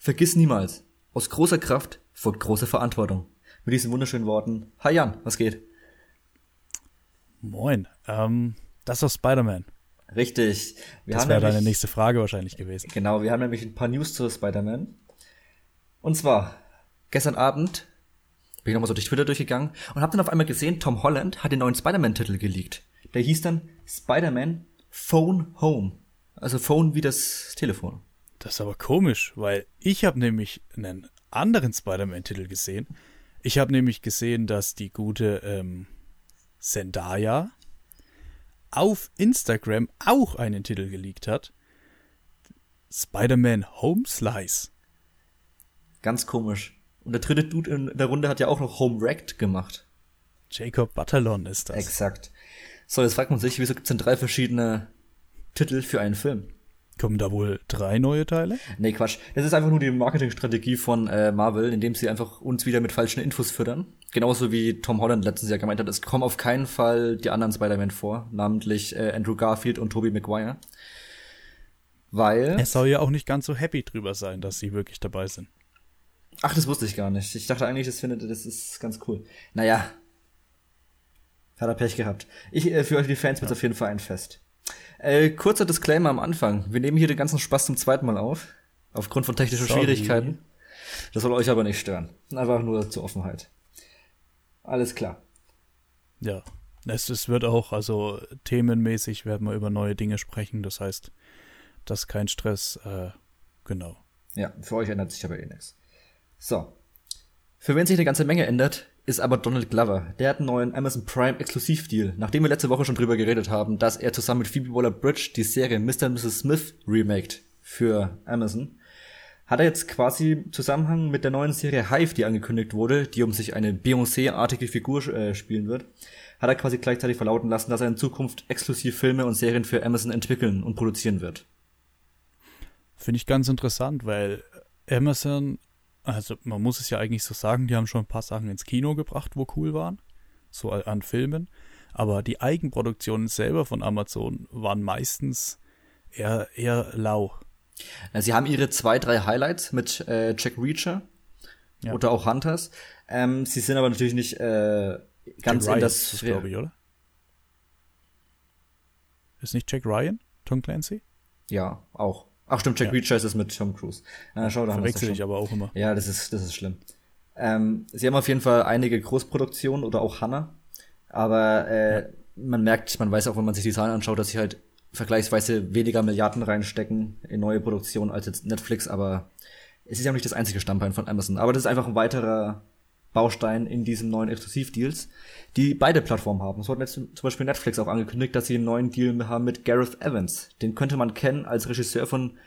Vergiss niemals, aus großer Kraft folgt große Verantwortung. Mit diesen wunderschönen Worten. Hi Jan, was geht? Moin. Ähm, das ist Spider-Man. Richtig. Wir das wäre deine nächste Frage wahrscheinlich gewesen. Genau, wir haben nämlich ein paar News zu Spider-Man. Und zwar, gestern Abend bin ich nochmal so durch Twitter durchgegangen und habe dann auf einmal gesehen, Tom Holland hat den neuen Spider-Man-Titel geleakt. Der hieß dann Spider-Man Phone Home. Also Phone wie das Telefon. Das ist aber komisch, weil ich habe nämlich einen anderen Spider-Man-Titel gesehen. Ich habe nämlich gesehen, dass die gute ähm, Zendaya auf Instagram auch einen Titel geleakt hat. Spider-Man Home Slice. Ganz komisch. Und der dritte Dude in der Runde hat ja auch noch Home Wrecked gemacht. Jacob Butterlon ist das. Exakt. So, jetzt fragt man sich, wieso gibt es denn drei verschiedene Titel für einen Film? Kommen da wohl drei neue Teile? Nee, Quatsch. Das ist einfach nur die Marketingstrategie von äh, Marvel, indem sie einfach uns wieder mit falschen Infos füttern. Genauso wie Tom Holland letztens ja gemeint hat, es kommen auf keinen Fall die anderen Spider-Man vor, namentlich äh, Andrew Garfield und Tobey Maguire. Weil. Er soll ja auch nicht ganz so happy drüber sein, dass sie wirklich dabei sind. Ach, das wusste ich gar nicht. Ich dachte eigentlich, das findet, das ist ganz cool. Naja. Hat er Pech gehabt. Ich, äh, für euch die Fans ja. wird auf jeden Fall ein Fest. Äh, kurzer Disclaimer am Anfang. Wir nehmen hier den ganzen Spaß zum zweiten Mal auf. Aufgrund von technischen Sorry. Schwierigkeiten. Das soll euch aber nicht stören. Einfach nur zur Offenheit. Alles klar. Ja. Es, es wird auch, also themenmäßig werden wir über neue Dinge sprechen. Das heißt, das ist kein Stress. Äh, genau. Ja, für euch ändert sich aber eh nichts. So. Für wen sich eine ganze Menge ändert, ist aber Donald Glover. Der hat einen neuen Amazon Prime Exklusivdeal. Nachdem wir letzte Woche schon drüber geredet haben, dass er zusammen mit Phoebe Waller-Bridge die Serie Mr. und Mrs. Smith remaked für Amazon, hat er jetzt quasi Zusammenhang mit der neuen Serie Hive, die angekündigt wurde, die um sich eine Beyoncé-artige Figur äh, spielen wird, hat er quasi gleichzeitig verlauten lassen, dass er in Zukunft exklusiv Filme und Serien für Amazon entwickeln und produzieren wird. Finde ich ganz interessant, weil Amazon also man muss es ja eigentlich so sagen, die haben schon ein paar Sachen ins Kino gebracht, wo cool waren, so an Filmen. Aber die Eigenproduktionen selber von Amazon waren meistens eher, eher lau. Sie haben ihre zwei, drei Highlights mit äh, Jack Reacher ja. oder auch Hunters. Ähm, sie sind aber natürlich nicht äh, ganz Jack in das, das glaube ich, oder? Ist nicht Jack Ryan, Tom Clancy? Ja, auch. Ach stimmt, Jack ja. Reacher ist es mit Tom Cruise. Na, schau, da Verwechsel ich aber auch immer. Ja, das ist, das ist schlimm. Ähm, sie haben auf jeden Fall einige Großproduktionen oder auch Hanna. Aber äh, ja. man merkt, man weiß auch, wenn man sich die Zahlen anschaut, dass sie halt vergleichsweise weniger Milliarden reinstecken in neue Produktionen als jetzt Netflix, aber es ist ja auch nicht das einzige Stammbein von Amazon. Aber das ist einfach ein weiterer Baustein in diesen neuen Exklusivdeals, die beide Plattformen haben. So hat jetzt zum Beispiel Netflix auch angekündigt, dass sie einen neuen Deal haben mit Gareth Evans. Den könnte man kennen als Regisseur von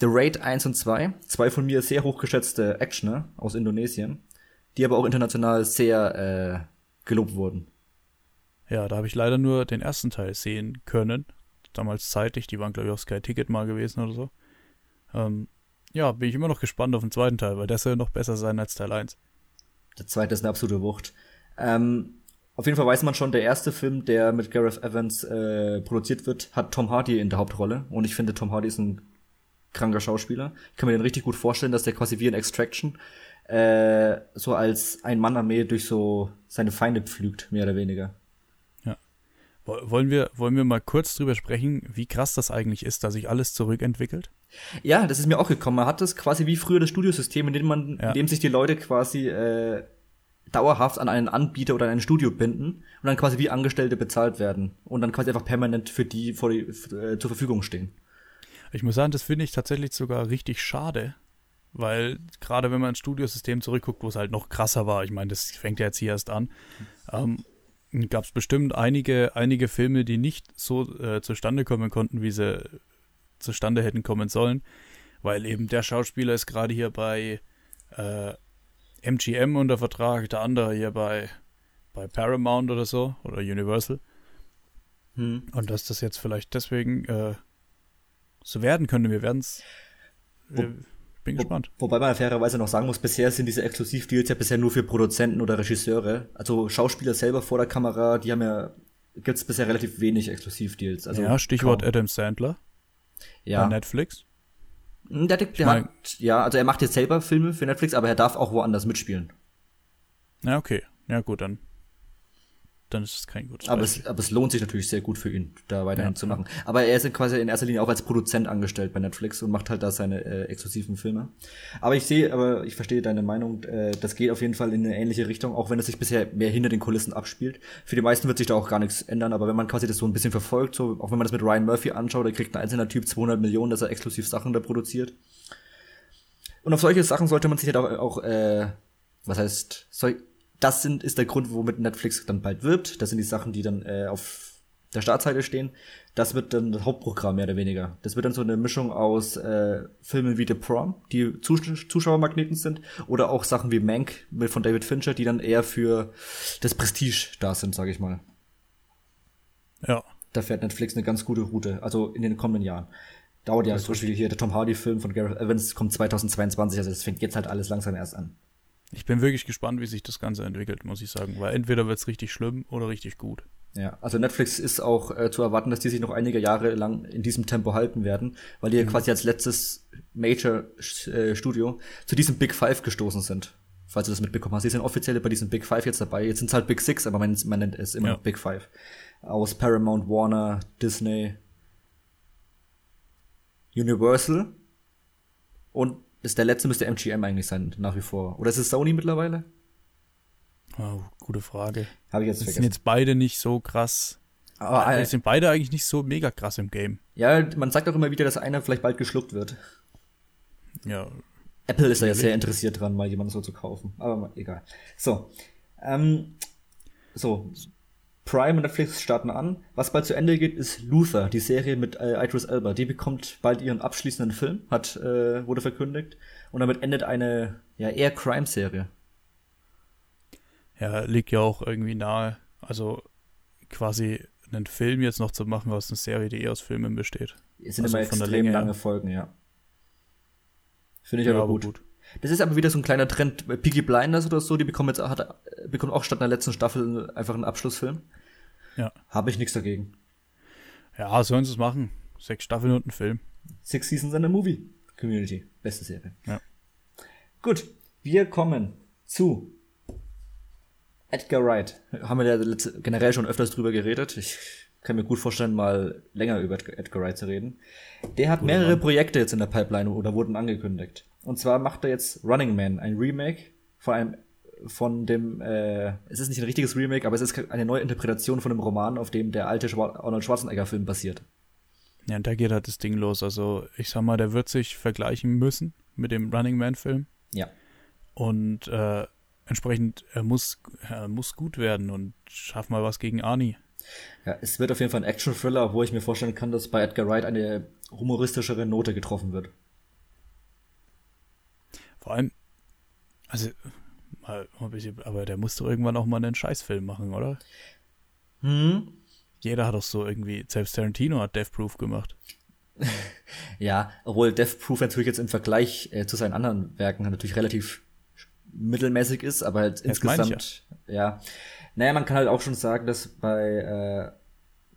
The Raid 1 und 2. Zwei von mir sehr hochgeschätzte Actioner aus Indonesien, die aber auch international sehr äh, gelobt wurden. Ja, da habe ich leider nur den ersten Teil sehen können. Damals zeitig, die waren glaube ich auf Sky Ticket mal gewesen oder so. Ähm, ja, bin ich immer noch gespannt auf den zweiten Teil, weil der soll noch besser sein als Teil 1. Der zweite ist eine absolute Wucht. Ähm, auf jeden Fall weiß man schon, der erste Film, der mit Gareth Evans äh, produziert wird, hat Tom Hardy in der Hauptrolle. Und ich finde, Tom Hardy ist ein kranker Schauspieler. Ich kann mir den richtig gut vorstellen, dass der quasi wie in Extraction äh, so als ein Mann-Armee durch so seine Feinde pflügt, mehr oder weniger. Wollen wir, wollen wir mal kurz drüber sprechen, wie krass das eigentlich ist, dass sich alles zurückentwickelt? Ja, das ist mir auch gekommen. Man hat das quasi wie früher das Studiosystem, in dem man, ja. in dem sich die Leute quasi äh, dauerhaft an einen Anbieter oder an ein Studio binden und dann quasi wie Angestellte bezahlt werden und dann quasi einfach permanent für die, vor die äh, zur Verfügung stehen. Ich muss sagen, das finde ich tatsächlich sogar richtig schade, weil gerade wenn man ins Studiosystem zurückguckt, wo es halt noch krasser war, ich meine, das fängt ja jetzt hier erst an, ähm, gab es bestimmt einige, einige Filme, die nicht so äh, zustande kommen konnten, wie sie zustande hätten kommen sollen, weil eben der Schauspieler ist gerade hier bei äh, MGM unter Vertrag, der andere hier bei, bei Paramount oder so oder Universal. Hm. Und dass das jetzt vielleicht deswegen äh, so werden könnte, wir werden es. Bin gespannt. Wo, wobei man fairerweise noch sagen muss, bisher sind diese Exklusivdeals ja bisher nur für Produzenten oder Regisseure. Also Schauspieler selber vor der Kamera, die haben ja, gibt es bisher relativ wenig Exklusivdeals. Also ja, Stichwort kaum. Adam Sandler. Ja. Bei Netflix. Hm, Der, der, der mein- hat, ja, also er macht jetzt selber Filme für Netflix, aber er darf auch woanders mitspielen. Ja, okay. Ja, gut, dann. Dann ist es kein gutes Aber Beispiel. es, aber es lohnt sich natürlich sehr gut für ihn, da weiterhin Ja. zu machen. Aber er ist quasi in erster Linie auch als Produzent angestellt bei Netflix und macht halt da seine äh, exklusiven Filme. Aber ich sehe, aber ich verstehe deine Meinung, äh, das geht auf jeden Fall in eine ähnliche Richtung, auch wenn es sich bisher mehr hinter den Kulissen abspielt. Für die meisten wird sich da auch gar nichts ändern, aber wenn man quasi das so ein bisschen verfolgt, so, auch wenn man das mit Ryan Murphy anschaut, der kriegt ein einzelner Typ 200 Millionen, dass er exklusiv Sachen da produziert. Und auf solche Sachen sollte man sich halt auch, auch äh, was heißt, soll, das sind, ist der Grund, womit Netflix dann bald wirbt. Das sind die Sachen, die dann äh, auf der Startseite stehen. Das wird dann das Hauptprogramm mehr oder weniger. Das wird dann so eine Mischung aus äh, Filmen wie The Prom, die Zus Zuschauermagneten sind, oder auch Sachen wie Mank mit von David Fincher, die dann eher für das Prestige da sind, sage ich mal. Ja. Da fährt Netflix eine ganz gute Route, also in den kommenden Jahren. Dauert ja zum Beispiel hier der Tom Hardy-Film von Gareth Evans kommt 2022, also das fängt jetzt halt alles langsam erst an. Ich bin wirklich gespannt, wie sich das Ganze entwickelt, muss ich sagen. Weil entweder wird es richtig schlimm oder richtig gut. Ja, also Netflix ist auch äh, zu erwarten, dass die sich noch einige Jahre lang in diesem Tempo halten werden, weil die ja quasi als letztes Major-Studio zu diesem Big Five gestoßen sind. Falls du das mitbekommen hast. Sie sind offiziell bei diesem Big Five jetzt dabei. Jetzt sind es halt Big Six, aber man, man nennt es immer Ja. noch Big Five. Aus Paramount, Warner, Disney, Universal und das der letzte müsste MGM eigentlich sein, nach wie vor. Oder ist es Sony mittlerweile? Oh, gute Frage. Habe ich jetzt Das sind vergessen. jetzt beide nicht so krass. Aber, äh, sind beide eigentlich nicht so mega krass im Game. ja, man sagt auch immer wieder, dass einer vielleicht bald geschluckt wird. Ja, Apple ist da jetzt sehr interessiert dran, mal jemanden so zu kaufen. Aber mal, egal. So. Ähm, so. Prime und Netflix starten an. Was bald zu Ende geht, ist Luther, die Serie mit äh, Idris Elba. Die bekommt bald ihren abschließenden Film, hat, äh, wurde verkündigt. Und damit endet eine, ja, eher Crime-Serie. ja, liegt ja auch irgendwie nahe. Also quasi einen Film jetzt noch zu machen aus einer Serie, die eher aus Filmen besteht. Es sind Also immer von der extrem Länge her. lange Folgen, ja. Finde ich Ja, aber, aber gut. Das ist aber wieder so ein kleiner Trend. Peaky Blinders oder so, die bekommen jetzt hat, äh, bekommen auch statt einer letzten Staffel einfach einen Abschlussfilm. Ja. Habe ich nichts dagegen. Ja, sollen sie es machen. Sechs Staffeln und ein Film. Six Seasons and a Movie Community. Beste Serie. Ja. Gut, wir kommen zu Edgar Wright. Haben wir ja letzte, generell schon öfters drüber geredet. Ich kann mir gut vorstellen, mal länger über Edgar Edgar Wright zu reden. Der hat mehrere Projekte jetzt in der Pipeline oder wurden angekündigt. Und zwar macht er jetzt Running Man, ein Remake von einem von dem, äh, es ist nicht ein richtiges Remake, aber es ist eine neue Interpretation von einem Roman, auf dem der alte Schwar Arnold Schwarzenegger-Film basiert. Ja, und da geht halt das Ding los. Also, ich sag mal, der wird sich vergleichen müssen mit dem Running Man-Film. Ja. Und äh, entsprechend, er muss, er muss gut werden und schaff mal was gegen Arnie. Ja, es wird auf jeden Fall ein Action-Thriller, wo ich mir vorstellen kann, dass bei Edgar Wright eine humoristischere Note getroffen wird. Vor allem, also, mal, ein bisschen, aber der muss doch irgendwann auch mal einen Scheißfilm machen, oder? Hm? Jeder hat doch so irgendwie, selbst Tarantino hat Death Proof gemacht. Ja, obwohl Death Proof natürlich jetzt im Vergleich äh, zu seinen anderen Werken natürlich relativ mittelmäßig ist, aber halt Das insgesamt, ja. Naja, man kann halt auch schon sagen, dass bei, äh,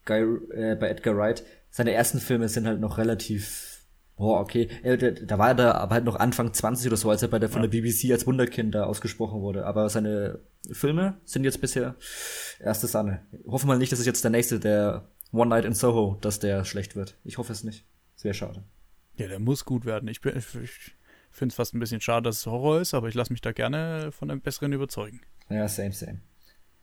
Guy, äh, bei Edgar Wright seine ersten Filme sind halt noch relativ, boah, okay, äh, da, da war er da aber halt noch Anfang 20 oder so, als er bei der, von der BBC als Wunderkind da ausgesprochen wurde. Aber seine Filme sind jetzt bisher erste Sahne. Hoffen wir mal nicht, dass es jetzt der nächste, der One Night in Soho, dass der schlecht wird. Ich hoffe es nicht. Wäre schade. Ja, der muss gut werden. Ich, bin- ich, ich finde es fast ein bisschen schade, dass es Horror ist, aber ich lasse mich da gerne von einem besseren überzeugen. Ja, same, same.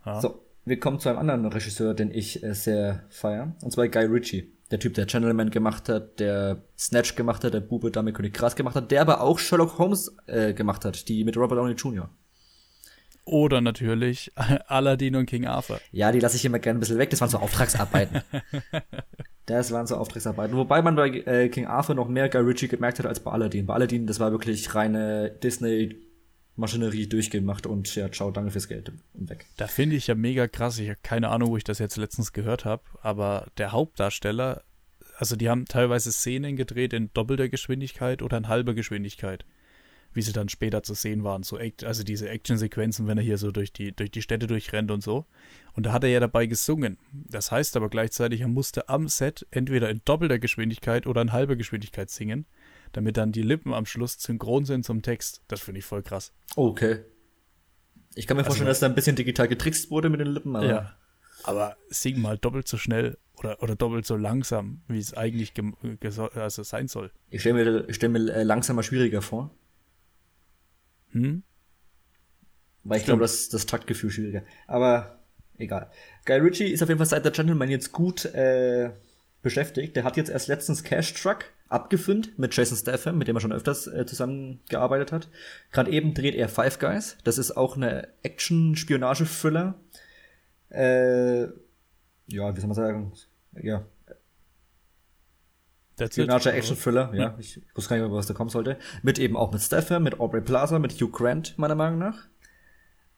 Ja. So, wir kommen zu einem anderen Regisseur, den ich äh, sehr feier. Und zwar Guy Ritchie. Der Typ, der Gentleman gemacht hat, der Snatch gemacht hat, der Bube Dame König Gras gemacht hat, der aber auch Sherlock Holmes äh, gemacht hat, die mit Robert Downey Jr. Oder natürlich Aladdin und King Arthur. Ja, die lasse ich immer gerne ein bisschen weg. Das waren so Auftragsarbeiten. das waren so Auftragsarbeiten. Wobei man bei äh, King Arthur noch mehr Guy Ritchie gemerkt hat als bei Aladdin. Bei Aladdin, das war wirklich reine Disney-Maschinerie durchgemacht und ja, ciao, danke fürs Geld und weg. Da finde ich ja mega krass. Ich habe keine Ahnung, wo ich das jetzt letztens gehört habe, aber der Hauptdarsteller, also die haben teilweise Szenen gedreht in doppelter Geschwindigkeit oder in halber Geschwindigkeit, wie sie dann später zu sehen waren. So, also diese Actionsequenzen, wenn er hier so durch die, durch die Städte durchrennt und so. Und da hat er ja dabei gesungen. Das heißt aber gleichzeitig, er musste am Set entweder in doppelter Geschwindigkeit oder in halber Geschwindigkeit singen, damit dann die Lippen am Schluss synchron sind zum Text. Das finde ich voll krass. Okay. Ich kann mir Also- vorstellen, dass da ein bisschen digital getrickst wurde mit den Lippen, aber Ja. Aber sing mal doppelt so schnell oder, oder doppelt so langsam, wie es eigentlich also sein soll. ich stelle mir, ich stell mir äh, langsamer schwieriger vor, Hm? weil ich glaube, das ist das Taktgefühl schwieriger. Aber egal. Guy Ritchie ist auf jeden Fall seit The Gentleman jetzt gut äh, beschäftigt. Der hat jetzt erst letztens Cash Truck abgefilmt mit Jason Statham, mit dem er schon öfters äh, zusammengearbeitet hat. Gerade eben dreht er Five Guys. Das ist auch eine Action-Spionage-Thriller. Äh, ja, wie soll man sagen? Ja. Spionage Action Thriller, ja. Ich, ich wusste gar nicht mehr, was da kommen sollte. Mit eben auch mit Stafford, mit Aubrey Plaza, mit Hugh Grant, meiner Meinung nach.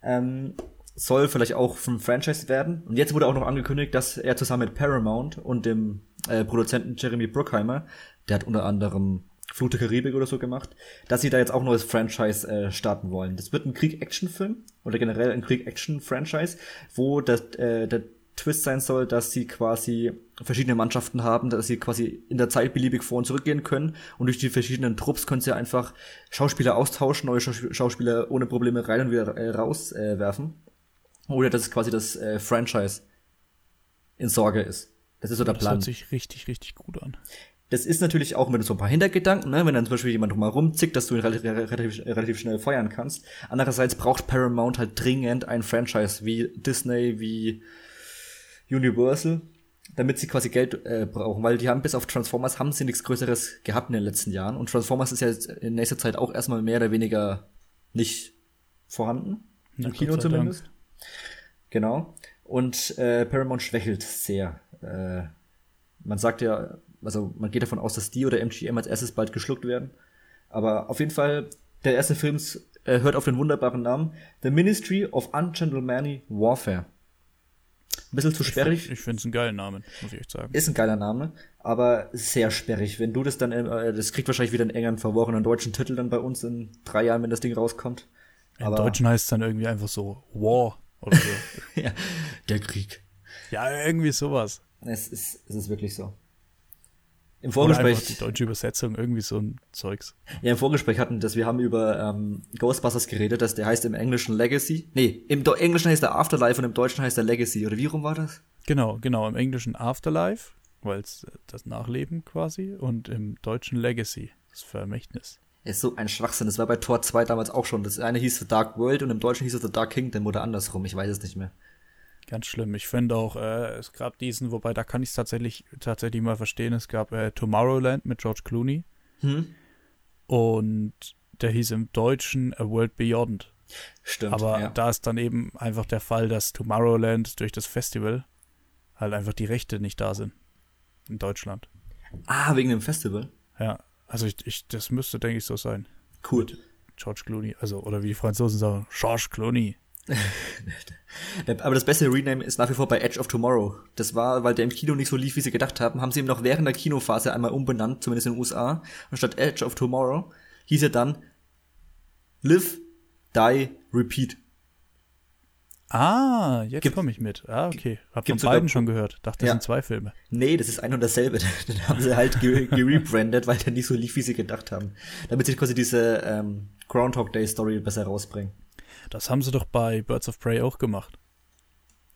Ähm, soll vielleicht auch vom Franchise werden. Und jetzt wurde auch noch angekündigt, dass er zusammen mit Paramount und dem äh, Produzenten Jeremy Bruckheimer, der hat unter anderem Flut der Karibik oder so gemacht, dass sie da jetzt auch ein neues Franchise äh, starten wollen. Das wird ein Krieg-Action-Film oder generell ein Krieg-Action-Franchise, wo das, äh, der Twist sein soll, dass sie quasi verschiedene Mannschaften haben, dass sie quasi in der Zeit beliebig vor und zurückgehen können und durch die verschiedenen Trupps können sie einfach Schauspieler austauschen, neue Schaus- Schauspieler ohne Probleme rein und wieder äh, rauswerfen. Äh, werfen. oder dass quasi das äh, Franchise in Sorge ist. Das ist so der Das Plan. hört sich richtig, richtig gut an. Das ist natürlich auch mit so ein paar Hintergedanken, ne? wenn dann zum Beispiel jemand drumherum zickt, dass du ihn relativ, relativ, relativ schnell feuern kannst. Andererseits braucht Paramount halt dringend ein Franchise wie Disney, wie Universal, damit sie quasi Geld äh, brauchen, weil die haben bis auf Transformers haben sie nichts Größeres gehabt in den letzten Jahren und Transformers ist ja jetzt in nächster Zeit auch erstmal mehr oder weniger nicht vorhanden. Na, Im Kino sei Dank. zumindest. Genau. Und äh, Paramount schwächelt sehr. Äh, man sagt ja, also man geht davon aus, dass die oder MGM als erstes bald geschluckt werden. Aber auf jeden Fall, der erste Film äh, hört auf den wunderbaren Namen The Ministry of Ungentlemanly Warfare. Ein bisschen zu sperrig. Ich finde es einen geilen Namen, muss ich echt sagen. Ist ein geiler Name, aber sehr sperrig. Wenn du das dann, äh, das kriegt wahrscheinlich wieder einen engen verworrenen deutschen Titel dann bei uns in drei Jahren, wenn das Ding rauskommt. Im aber- Deutschen heißt es dann irgendwie einfach so War oder so. ja, der Krieg. ja, irgendwie sowas. Es ist, es ist wirklich so. Im einfach die Vorgespräch, deutsche Übersetzung, irgendwie so ein Zeugs. ja, im Vorgespräch hatten das, wir haben über ähm, Ghostbusters geredet, dass der heißt im Englischen Legacy. Nee, im Do Englischen heißt der Afterlife und im Deutschen heißt der Legacy. Oder wie rum war das? Genau, genau. Im Englischen Afterlife, weil es das Nachleben quasi, und im Deutschen Legacy, das Vermächtnis. Ist so ein Schwachsinn. Das war bei Tor 2 damals auch schon. Das eine hieß The Dark World und im Deutschen hieß es The Dark Kingdom oder andersrum. Ich weiß es nicht mehr. Ganz schlimm. Ich finde auch, äh, es gab diesen, wobei da kann ich es tatsächlich, tatsächlich mal verstehen, es gab äh, Tomorrowland mit George Clooney Hm? und der hieß im Deutschen A World Beyond. Stimmt. Aber ja. da ist dann eben einfach der Fall, dass Tomorrowland durch das Festival halt einfach die Rechte nicht da sind. In Deutschland. Ah, wegen dem Festival. Ja, also ich, ich das müsste, denke ich, so sein. Cool. George Clooney, also, oder wie die Franzosen sagen, George Clooney. Aber das beste Rename ist nach wie vor bei Edge of Tomorrow. Das war, weil der im Kino nicht so lief, wie sie gedacht haben, haben sie ihn noch während der Kinophase einmal umbenannt, zumindest in den USA. Und statt Edge of Tomorrow hieß er dann Live, Die, Repeat. Ah, jetzt Gibt- komme ich mit. Ah, okay. Hab von beiden schon gehört. Dachte, das Ja. sind zwei Filme. Nee, das ist ein und dasselbe. Den haben sie halt ge- gerebrandet, weil der nicht so lief, wie sie gedacht haben. Damit sie quasi diese ähm, Groundhog Day Story besser rausbringen. Das haben sie doch bei Birds of Prey auch gemacht.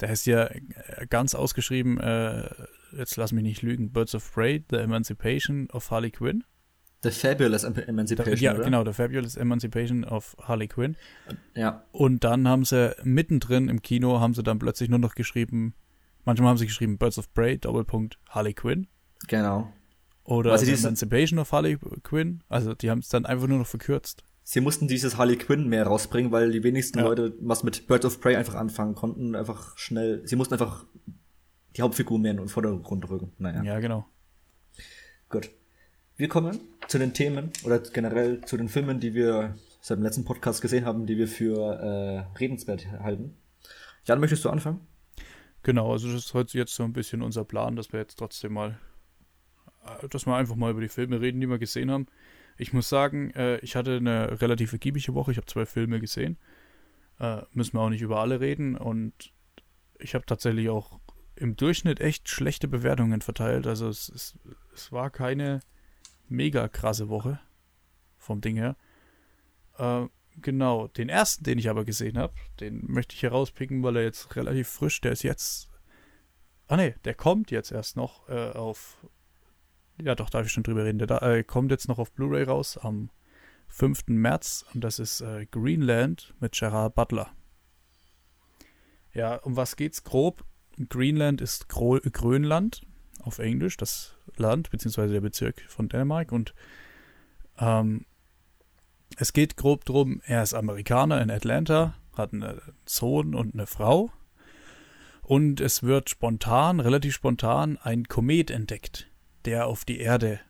Der heißt ja äh, ganz ausgeschrieben, äh, jetzt lass mich nicht lügen, Birds of Prey, The Emancipation of Harley Quinn. The Fabulous Em- Emancipation, ja, oder? genau, The Fabulous Emancipation of Harley Quinn. Ja, Und dann haben sie mittendrin im Kino, haben sie dann plötzlich nur noch geschrieben, manchmal haben sie geschrieben Birds of Prey, Doppelpunkt Harley Quinn. genau. Oder Also The Emancipation of Harley Quinn. Also die haben es dann einfach nur noch verkürzt. Sie mussten dieses Harley Quinn mehr rausbringen, weil die wenigsten Ja. Leute was mit Birds of Prey einfach anfangen konnten. Einfach schnell. Sie mussten einfach die Hauptfigur mehr in den Vordergrund rücken. Naja, Ja, genau. gut. Wir kommen zu den Themen oder generell zu den Filmen, die wir seit dem letzten Podcast gesehen haben, die wir für äh, redenswert halten. Jan, möchtest du anfangen? Genau, also das ist heute jetzt so ein bisschen unser Plan, dass wir jetzt trotzdem mal, äh, dass wir einfach mal über die Filme reden, die wir gesehen haben. Ich muss sagen, äh, ich hatte eine relativ ergiebige Woche. Ich habe zwei Filme gesehen. Äh, müssen wir auch nicht über alle reden. Und ich habe tatsächlich auch im Durchschnitt echt schlechte Bewertungen verteilt. Also es, es, es war keine mega krasse Woche. vom Ding her. Äh, genau, den ersten, den ich aber gesehen habe, den möchte ich hier rauspicken, weil er jetzt relativ frisch, der ist jetzt. Ah ne, der kommt jetzt erst noch äh, auf. Ja, doch, darf ich schon drüber reden. Der da, äh, kommt jetzt noch auf Blu-ray raus am 5. März und das ist äh, Greenland mit Gerard Butler. Ja, um was geht's grob? Greenland ist Gro Grönland auf Englisch, das Land beziehungsweise der Bezirk von Dänemark und ähm, es geht grob drum, er ist Amerikaner in Atlanta, hat einen Sohn und eine Frau und es wird spontan, relativ spontan, ein Komet entdeckt, der auf die Erde,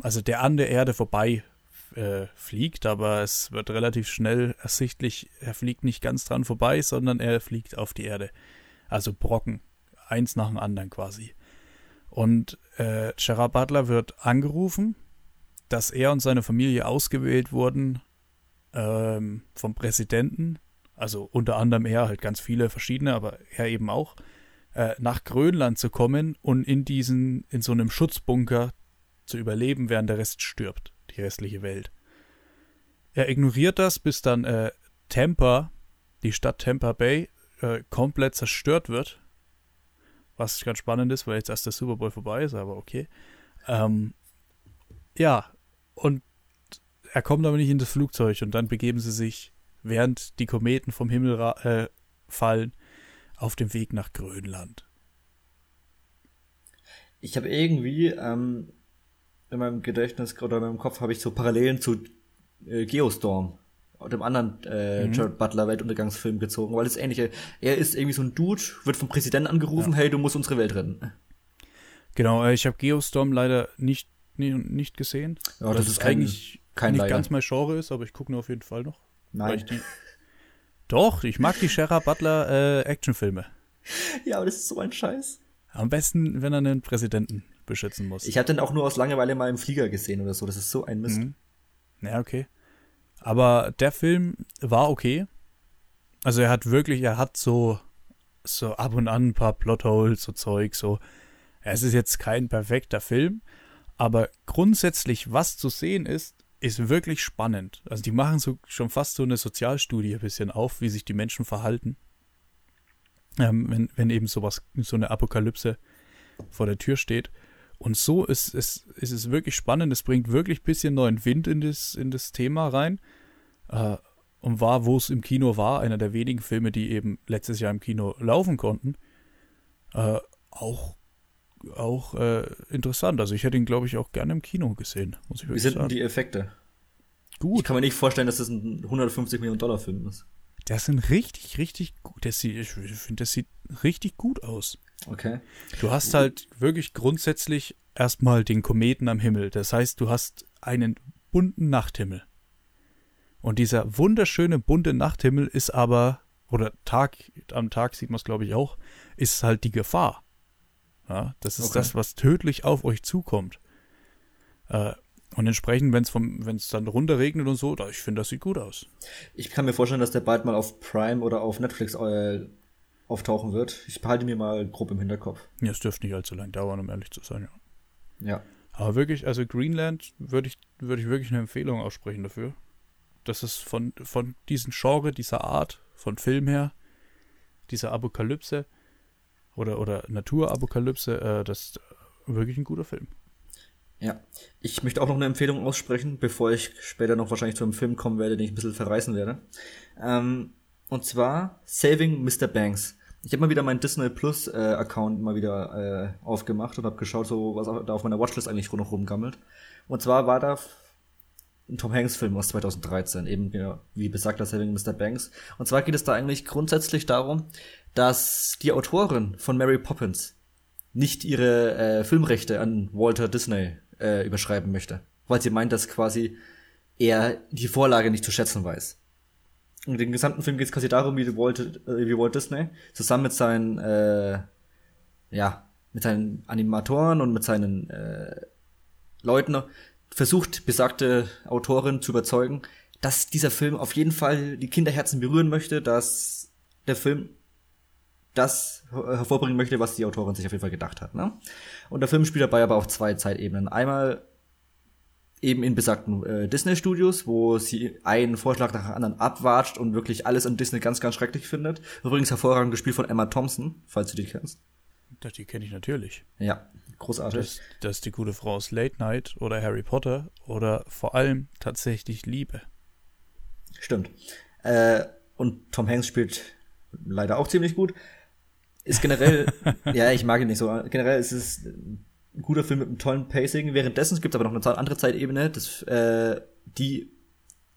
also der an der Erde vorbei äh, fliegt, aber es wird relativ schnell ersichtlich, er fliegt nicht ganz dran vorbei, sondern er fliegt auf die Erde. Also Brocken, eins nach dem anderen quasi. Und äh, Gerard Butler wird angerufen, dass er und seine Familie ausgewählt wurden ähm, vom Präsidenten, also unter anderem er, halt ganz viele verschiedene, aber er eben auch, äh, nach Grönland zu kommen und in diesen, in so einem Schutzbunker zu überleben, während der Rest stirbt, die restliche Welt. Er ignoriert das, bis dann äh, Tampa, die Stadt Tampa Bay, äh, komplett zerstört wird. Was ganz spannend ist, weil jetzt erst der Super Bowl vorbei ist, aber okay. Ähm, ja, und er kommt aber nicht in das Flugzeug und dann begeben sie sich, während die Kometen vom Himmel äh, fallen, auf dem Weg nach Grönland. Ich habe irgendwie ähm, in meinem Gedächtnis oder in meinem Kopf habe ich so Parallelen zu äh, Geostorm dem anderen äh, mhm. Jared Butler Weltuntergangsfilm gezogen, weil das ähnliche. Er ist irgendwie so ein Dude, wird vom Präsidenten angerufen, ja. hey, du musst unsere Welt retten. Genau, äh, ich habe Geostorm leider nicht, nicht, nicht gesehen. Ja, das, das ist kein, eigentlich kein nicht ganz mein Genre ist, aber ich gucke nur auf jeden Fall noch. Nein. Ich die, doch, ich mag die Gerard Butler äh, Actionfilme. Ja, aber das ist so ein Scheiß. Am besten, wenn er einen Präsidenten beschützen muss. Ich habe den auch nur aus Langeweile mal im Flieger gesehen oder so. Das ist so ein Mist. Mhm. Ja, okay. Aber der Film war okay. Also er hat wirklich, er hat so, so ab und an ein paar Plotholes, so Zeug, so. Es ist jetzt kein perfekter Film, aber grundsätzlich, was zu sehen ist, ist wirklich spannend. Also die machen so schon fast so eine Sozialstudie ein bisschen auf, wie sich die Menschen verhalten. Ähm, wenn, wenn eben sowas, so eine Apokalypse vor der Tür steht. Und so ist, ist, ist es wirklich spannend. Es bringt wirklich ein bisschen neuen Wind in das, in das Thema rein. Äh, und war, wo es im Kino war, einer der wenigen Filme, die eben letztes Jahr im Kino laufen konnten, äh, auch, auch äh, interessant. Also ich hätte ihn, glaube ich, auch gerne im Kino gesehen. Muss ich Wie sind denn die Effekte? Gut. Ich kann mir nicht vorstellen, dass das ein 150 Millionen Dollar Film ist. Der sind richtig, richtig gut. Der sieht, ich finde, das sieht richtig gut aus. Okay. Du hast halt wirklich grundsätzlich erstmal den Kometen am Himmel. Das heißt, du hast einen bunten Nachthimmel. Und dieser wunderschöne bunte Nachthimmel ist aber, oder Tag, am Tag sieht man es glaube ich auch, ist halt die Gefahr. Ja, das ist okay. das, was tödlich auf euch zukommt. Äh, und entsprechend, wenn es dann runterregnet und so, da, ich finde, das sieht gut aus. Ich kann mir vorstellen, dass der bald mal auf Prime oder auf Netflix äh, auftauchen wird. Ich behalte mir mal grob im Hinterkopf. Ja, es dürfte nicht allzu lang dauern, um ehrlich zu sein, ja. Ja. Aber wirklich, also Greenland würde ich, würde ich wirklich eine Empfehlung aussprechen dafür. Das ist von, von diesem Genre, dieser Art, von Film her, dieser Apokalypse oder, oder Naturapokalypse, äh, das ist wirklich ein guter Film. Ja, ich möchte auch noch eine Empfehlung aussprechen, bevor ich später noch wahrscheinlich zu einem Film kommen werde, den ich ein bisschen verreißen werde. Ähm, und zwar Saving Mr. Banks. Ich habe mal wieder meinen Disney Plus äh, Account mal wieder äh, aufgemacht und habe geschaut, so was da auf meiner Watchlist eigentlich noch rumgammelt. Und zwar war da ein Tom Hanks Film aus 2013, eben ja, wie besagt das Saving Mr. Banks. Und zwar geht es da eigentlich grundsätzlich darum, dass die Autorin von Mary Poppins nicht ihre äh, Filmrechte an Walter Disney äh, überschreiben möchte, weil sie meint, dass quasi er die Vorlage nicht zu schätzen weiß. Und den gesamten Film geht es quasi darum, wie Walt, äh, wie Walt Disney zusammen mit seinen, äh, ja, mit seinen Animatoren und mit seinen äh, Leuten versucht, besagte Autorin zu überzeugen, dass dieser Film auf jeden Fall die Kinderherzen berühren möchte, dass der Film das hervorbringen möchte, was die Autorin sich auf jeden Fall gedacht hat. Ne? Und der Film spielt dabei aber auf zwei Zeitebenen. Einmal eben in besagten äh, Disney-Studios, wo sie einen Vorschlag nach dem anderen abwatscht und wirklich alles an Disney ganz, ganz schrecklich findet. Übrigens hervorragend gespielt von Emma Thompson, falls du die kennst. Das, die kenne ich natürlich. Ja, großartig. Das, das ist die gute Frau aus Late Night oder Harry Potter oder vor allem tatsächlich Liebe. Stimmt. Äh, und Tom Hanks spielt leider auch ziemlich gut. Ist generell, ja, ich mag ihn nicht so. Generell ist es ein guter Film mit einem tollen Pacing. Währenddessen gibt es aber noch eine andere Zeitebene, das, äh, die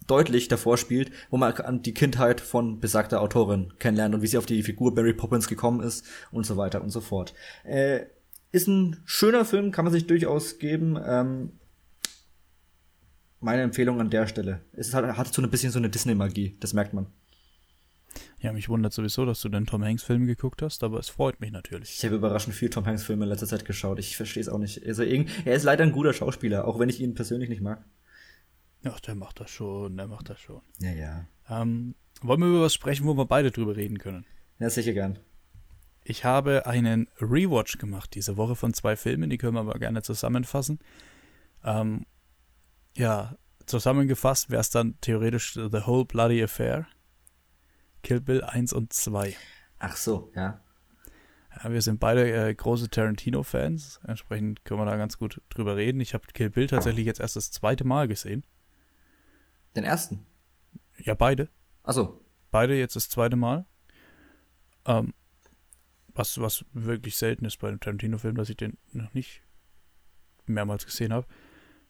deutlich davor spielt, wo man an die Kindheit von besagter Autorin kennenlernt und wie sie auf die Figur Barry Poppins gekommen ist und so weiter und so fort. Äh, ist ein schöner Film, kann man sich durchaus geben. Ähm, meine Empfehlung an der Stelle. Es hat, hat so ein bisschen so eine Disney-Magie, das merkt man. Ja, mich wundert sowieso, dass du den Tom Hanks-Film geguckt hast, aber es freut mich natürlich. Ich habe überraschend viel Tom Hanks-Filme in letzter Zeit geschaut. Ich verstehe es auch nicht. Also, er ist leider ein guter Schauspieler, auch wenn ich ihn persönlich nicht mag. Ach, der macht das schon, der macht das schon. Ja, ja. Ähm, wollen wir über was sprechen, wo wir beide drüber reden können? Ja, sicher gern. Ich habe einen Rewatch gemacht diese Woche von zwei Filmen, die können wir aber gerne zusammenfassen. Ähm, ja, zusammengefasst wäre es dann theoretisch The Whole Bloody Affair. Kill Bill 1 und 2. Ach so, ja. ja wir sind beide äh, große Tarantino-Fans, entsprechend können wir da ganz gut drüber reden. Ich habe Kill Bill tatsächlich jetzt erst das zweite Mal gesehen. Den ersten? Ja, beide. Ach so. Beide jetzt das zweite Mal. Ähm, was, was wirklich selten ist bei einem Tarantino-Film, dass ich den noch nicht mehrmals gesehen habe.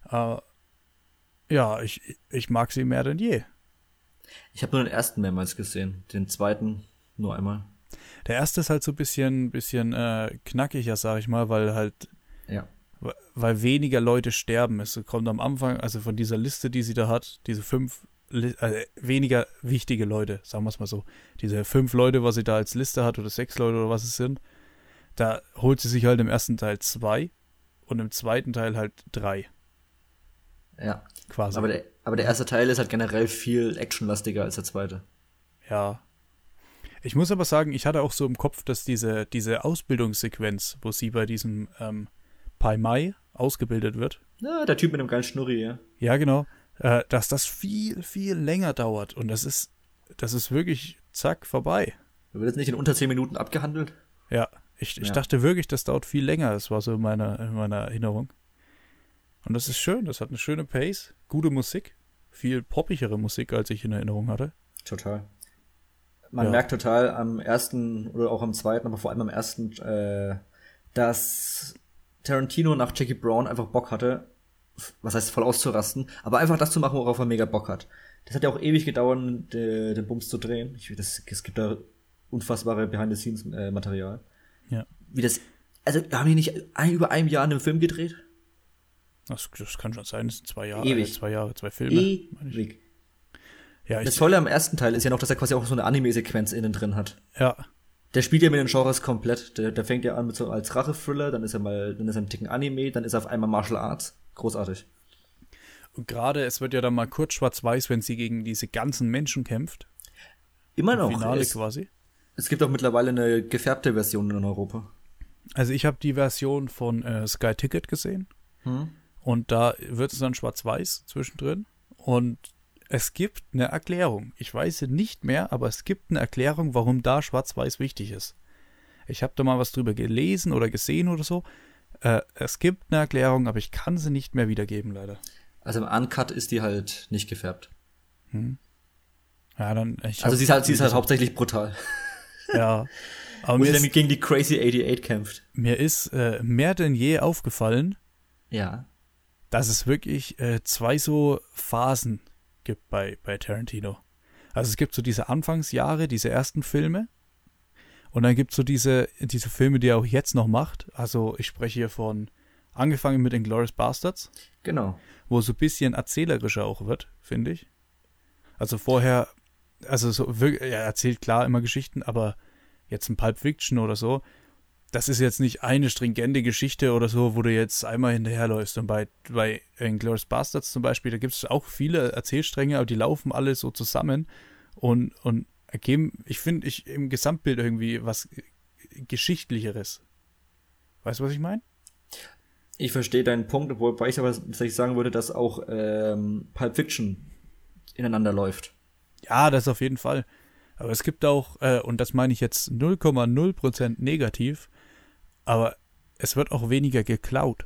Äh, ja, ich, ich mag sie mehr denn je. Ich habe nur den ersten mehrmals gesehen, den zweiten nur einmal. Der erste ist halt so ein bisschen, bisschen äh, knackiger, sag ich mal, weil halt ja. weil weniger Leute sterben. Es kommt am Anfang, also von dieser Liste, die sie da hat, diese fünf also weniger wichtige Leute, sagen wir es mal so. Diese fünf Leute, was sie da als Liste hat, oder sechs Leute oder was es sind, da holt sie sich halt im ersten Teil zwei und im zweiten Teil halt drei. Ja. Quasi. Aber der, aber der erste Teil ist halt generell viel actionlastiger als der zweite. Ja. Ich muss aber sagen, ich hatte auch so im Kopf, dass diese, diese Ausbildungssequenz, wo sie bei diesem ähm, Pai Mai ausgebildet wird. Ja, der Typ mit dem geilen Schnurri, ja. Ja, genau. Äh, dass das viel, viel länger dauert. Und das ist, das ist wirklich zack, vorbei. Wird das nicht in unter zehn Minuten abgehandelt? Ja, ich, ich ja. dachte wirklich, das dauert viel länger. Das war so in meiner, in meiner Erinnerung. Und das ist schön, das hat eine schöne Pace, gute Musik, viel poppigere Musik, als ich in Erinnerung hatte. Total. Man ja. merkt total am ersten oder auch am zweiten, aber vor allem am ersten, äh, dass Tarantino nach Jackie Brown einfach Bock hatte, was heißt voll auszurasten, aber einfach das zu machen, worauf er mega Bock hat. Das hat ja auch ewig gedauert, den, den Bums zu drehen. Ich, das, es gibt da unfassbare Behind-the-Scenes-Material. Äh, ja. Wie das, also haben die nicht ein, über einem Jahr einen Film gedreht? Das, das kann schon sein, das sind zwei Jahre, Ewig. Äh, zwei Jahre, zwei Filme. Ewig. Ja, ich, das Tolle am ersten Teil ist ja noch, dass er quasi auch so eine Anime-Sequenz innen drin hat. Ja. Der spielt ja mit den Genres komplett. Der, der fängt ja an mit so als Rache-Thriller, dann ist er mal, dann ist er ein Ticken Anime, dann ist er auf einmal Martial Arts. Großartig. Und gerade, es wird ja dann mal kurz schwarz-weiß, wenn sie gegen diese ganzen Menschen kämpft. Immer noch. Im Finale es, quasi. Es gibt auch mittlerweile eine gefärbte Version in Europa. Also ich habe die Version von äh, Sky Ticket gesehen. Hm? Und da wird es dann schwarz-weiß zwischendrin. Und es gibt eine Erklärung. Ich weiß nicht mehr, aber es gibt eine Erklärung, warum da schwarz-weiß wichtig ist. Ich habe da mal was drüber gelesen oder gesehen oder so. Äh, es gibt eine Erklärung, aber ich kann sie nicht mehr wiedergeben, leider. Also im Uncut ist die halt nicht gefärbt. Hm. Ja, dann. also sie ist halt, sie ist halt hauptsächlich brutal. Ja. Aber Wo sie dann gegen die Crazy 88 kämpft. Mir ist äh, mehr denn je aufgefallen, ja dass es wirklich äh, zwei so Phasen gibt bei, bei Tarantino. Also es gibt so diese Anfangsjahre, diese ersten Filme. Und dann gibt es so diese, diese Filme, die er auch jetzt noch macht. Also ich spreche hier von angefangen mit Inglourious Bastards. Genau. Wo so ein bisschen erzählerischer auch wird, finde ich. Also vorher, also so, er erzählt klar immer Geschichten, aber jetzt ein Pulp Fiction oder so, das ist jetzt nicht eine stringente Geschichte oder so, wo du jetzt einmal hinterherläufst. Und bei, bei Inglourious Bastards zum Beispiel, da gibt es auch viele Erzählstränge, aber die laufen alle so zusammen und, und ergeben, ich finde, ich im Gesamtbild irgendwie was Geschichtlicheres. Weißt du, was ich meine? Ich verstehe deinen Punkt, wobei ich aber tatsächlich sagen würde, dass auch ähm, Pulp Fiction ineinander läuft. Ja, das auf jeden Fall. Aber es gibt auch, äh, und das meine ich jetzt 0,0% negativ, aber es wird auch weniger geklaut.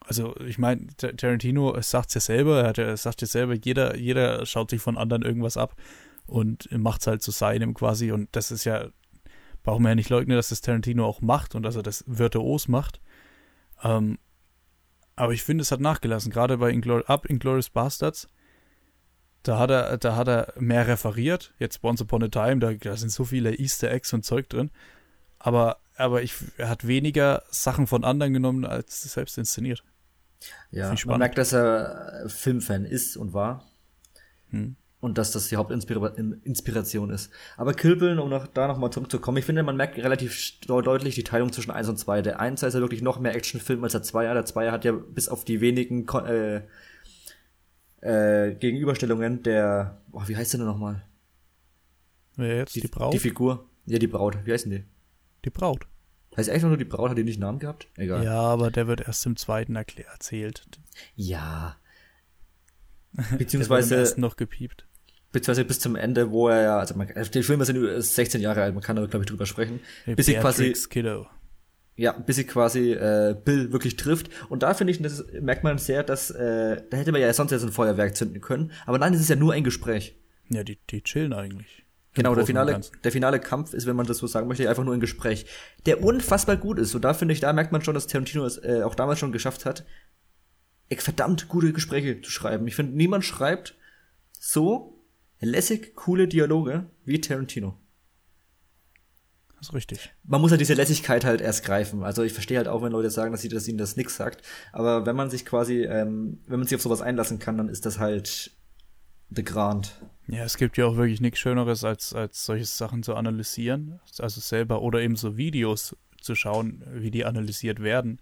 Also ich meine, Tarantino sagt es ja selber, er, ja, sagt ja selber, jeder, jeder schaut sich von anderen irgendwas ab und macht es halt zu seinem quasi. Und das ist ja, brauchen wir ja nicht leugnen, dass das Tarantino auch macht und dass er das virtuos macht. Ähm, aber ich finde, es hat nachgelassen, gerade bei Inglor Up Inglourious Bastards. Da hat er, da hat er mehr referiert. Jetzt Once Upon a Time, da, da sind so viele Easter Eggs und Zeug drin. Aber, aber ich, er hat weniger Sachen von anderen genommen, als selbst inszeniert. Ja, man merkt, dass er Filmfan ist und war. Hm. Und dass das die Hauptinspiration ist. Aber Kilbeln, um noch, da nochmal zurückzukommen, ich finde, man merkt relativ deutlich die Teilung zwischen 1 und 2. Der 1 ist ja wirklich noch mehr Actionfilm als der 2er. Der 2er hat ja bis auf die wenigen äh, äh, Gegenüberstellungen der, oh, wie heißt der denn nochmal? Wer jetzt? Die, die Braut? Die Figur. Ja, die Braut. Wie heißen die? Die Braut. Heißt echt nur die Braut, hat die nicht einen Namen gehabt? Egal. Ja, aber der wird erst im zweiten erzählt. Ja. Beziehungsweise. der noch gepiept. Beziehungsweise bis zum Ende, wo er ja, also man, der Film ist 16 Jahre alt, man kann da glaube ich drüber sprechen. Bis sie quasi. Kiddo. Ja, bis sie quasi äh, Bill wirklich trifft. Und da finde ich, das merkt man sehr, dass äh, da hätte man ja sonst jetzt ein Feuerwerk zünden können. Aber nein, es ist ja nur ein Gespräch. Ja, die, die chillen eigentlich. Genau, der finale, der finale Kampf ist, wenn man das so sagen möchte, einfach nur ein Gespräch, der unfassbar gut ist. Und da finde ich, da merkt man schon, dass Tarantino es äh, auch damals schon geschafft hat, verdammt gute Gespräche zu schreiben. Ich finde, niemand schreibt so lässig coole Dialoge wie Tarantino. Das ist richtig. Man muss halt diese Lässigkeit halt erst greifen. Also ich verstehe halt auch, wenn Leute sagen, dass, sie, dass ihnen das nix sagt. Aber wenn man sich quasi, ähm, wenn man sich auf sowas einlassen kann, dann ist das halt The Grand. Ja, es gibt ja auch wirklich nichts Schöneres, als, als solche Sachen zu analysieren. Also selber oder eben so Videos zu schauen, wie die analysiert werden.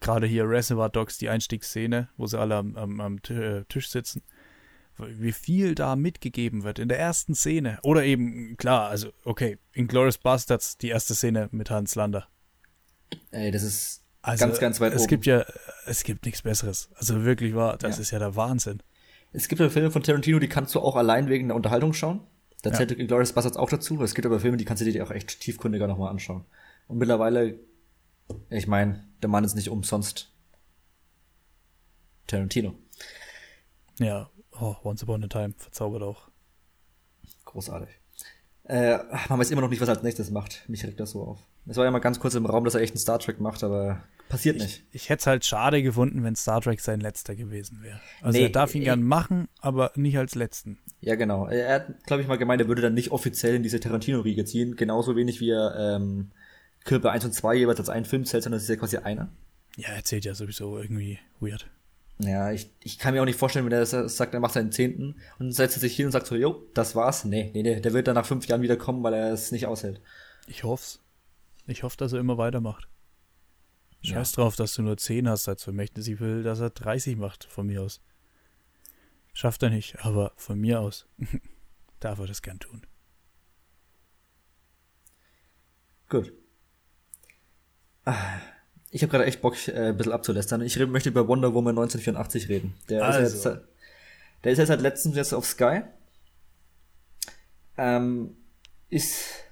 Gerade hier Reservoir Dogs, die Einstiegsszene, wo sie alle am, am, am äh, Tisch sitzen wie viel da mitgegeben wird in der ersten Szene. Oder eben, klar, also, okay, in Glorious Bastards, die erste Szene mit Hans Lander. Ey, das ist also, ganz, ganz weit es oben. gibt ja, es gibt nichts Besseres. Also wirklich wahr, das ja. ist ja der Wahnsinn. Es gibt ja Filme von Tarantino, die kannst du auch allein wegen der Unterhaltung schauen. Da zählt ja. Glorious Bastards auch dazu. Es gibt aber Filme, die kannst du dir auch echt tiefgründiger nochmal anschauen. Und mittlerweile, ich meine, der Mann ist nicht umsonst Tarantino. Ja, Oh, Once Upon a Time, verzaubert auch. Großartig. Äh, man weiß immer noch nicht, was er als nächstes macht. Mich regt das so auf. Es war ja mal ganz kurz im Raum, dass er echt einen Star Trek macht, aber passiert nicht. Ich, hätte es halt schade gefunden, wenn Star Trek sein letzter gewesen wäre. Also nee, er darf ihn äh, gern machen, aber nicht als letzten. Ja, genau. Er hat, glaube ich, mal gemeint, er würde dann nicht offiziell in diese Tarantino-Riege ziehen. Genauso wenig wie er ähm, Kilpe 1 und 2 jeweils als einen Film zählt, sondern es ist ja quasi einer. Ja, er zählt ja sowieso irgendwie weird. Ja, ich, ich kann mir auch nicht vorstellen, wenn er sagt, er macht seinen Zehnten und setzt sich hin und sagt so, jo, das war's. Nee, nee, nee, der wird dann nach fünf Jahren wieder kommen, weil er es nicht aushält. Ich hoff's. Ich hoffe, dass er immer weitermacht. Scheiß ja. drauf, dass du nur zehn hast als Vermächtnis. Ich will, dass er 30 macht, von mir aus. Schafft er nicht, aber von mir aus darf er das gern tun. Gut. Ah. Ich habe gerade echt Bock, äh, ein bisschen abzulästern. Ich möchte über Wonder Woman 1984 reden. Der also. ist jetzt, der ist jetzt seit letztens jetzt auf Sky. Ähm, ist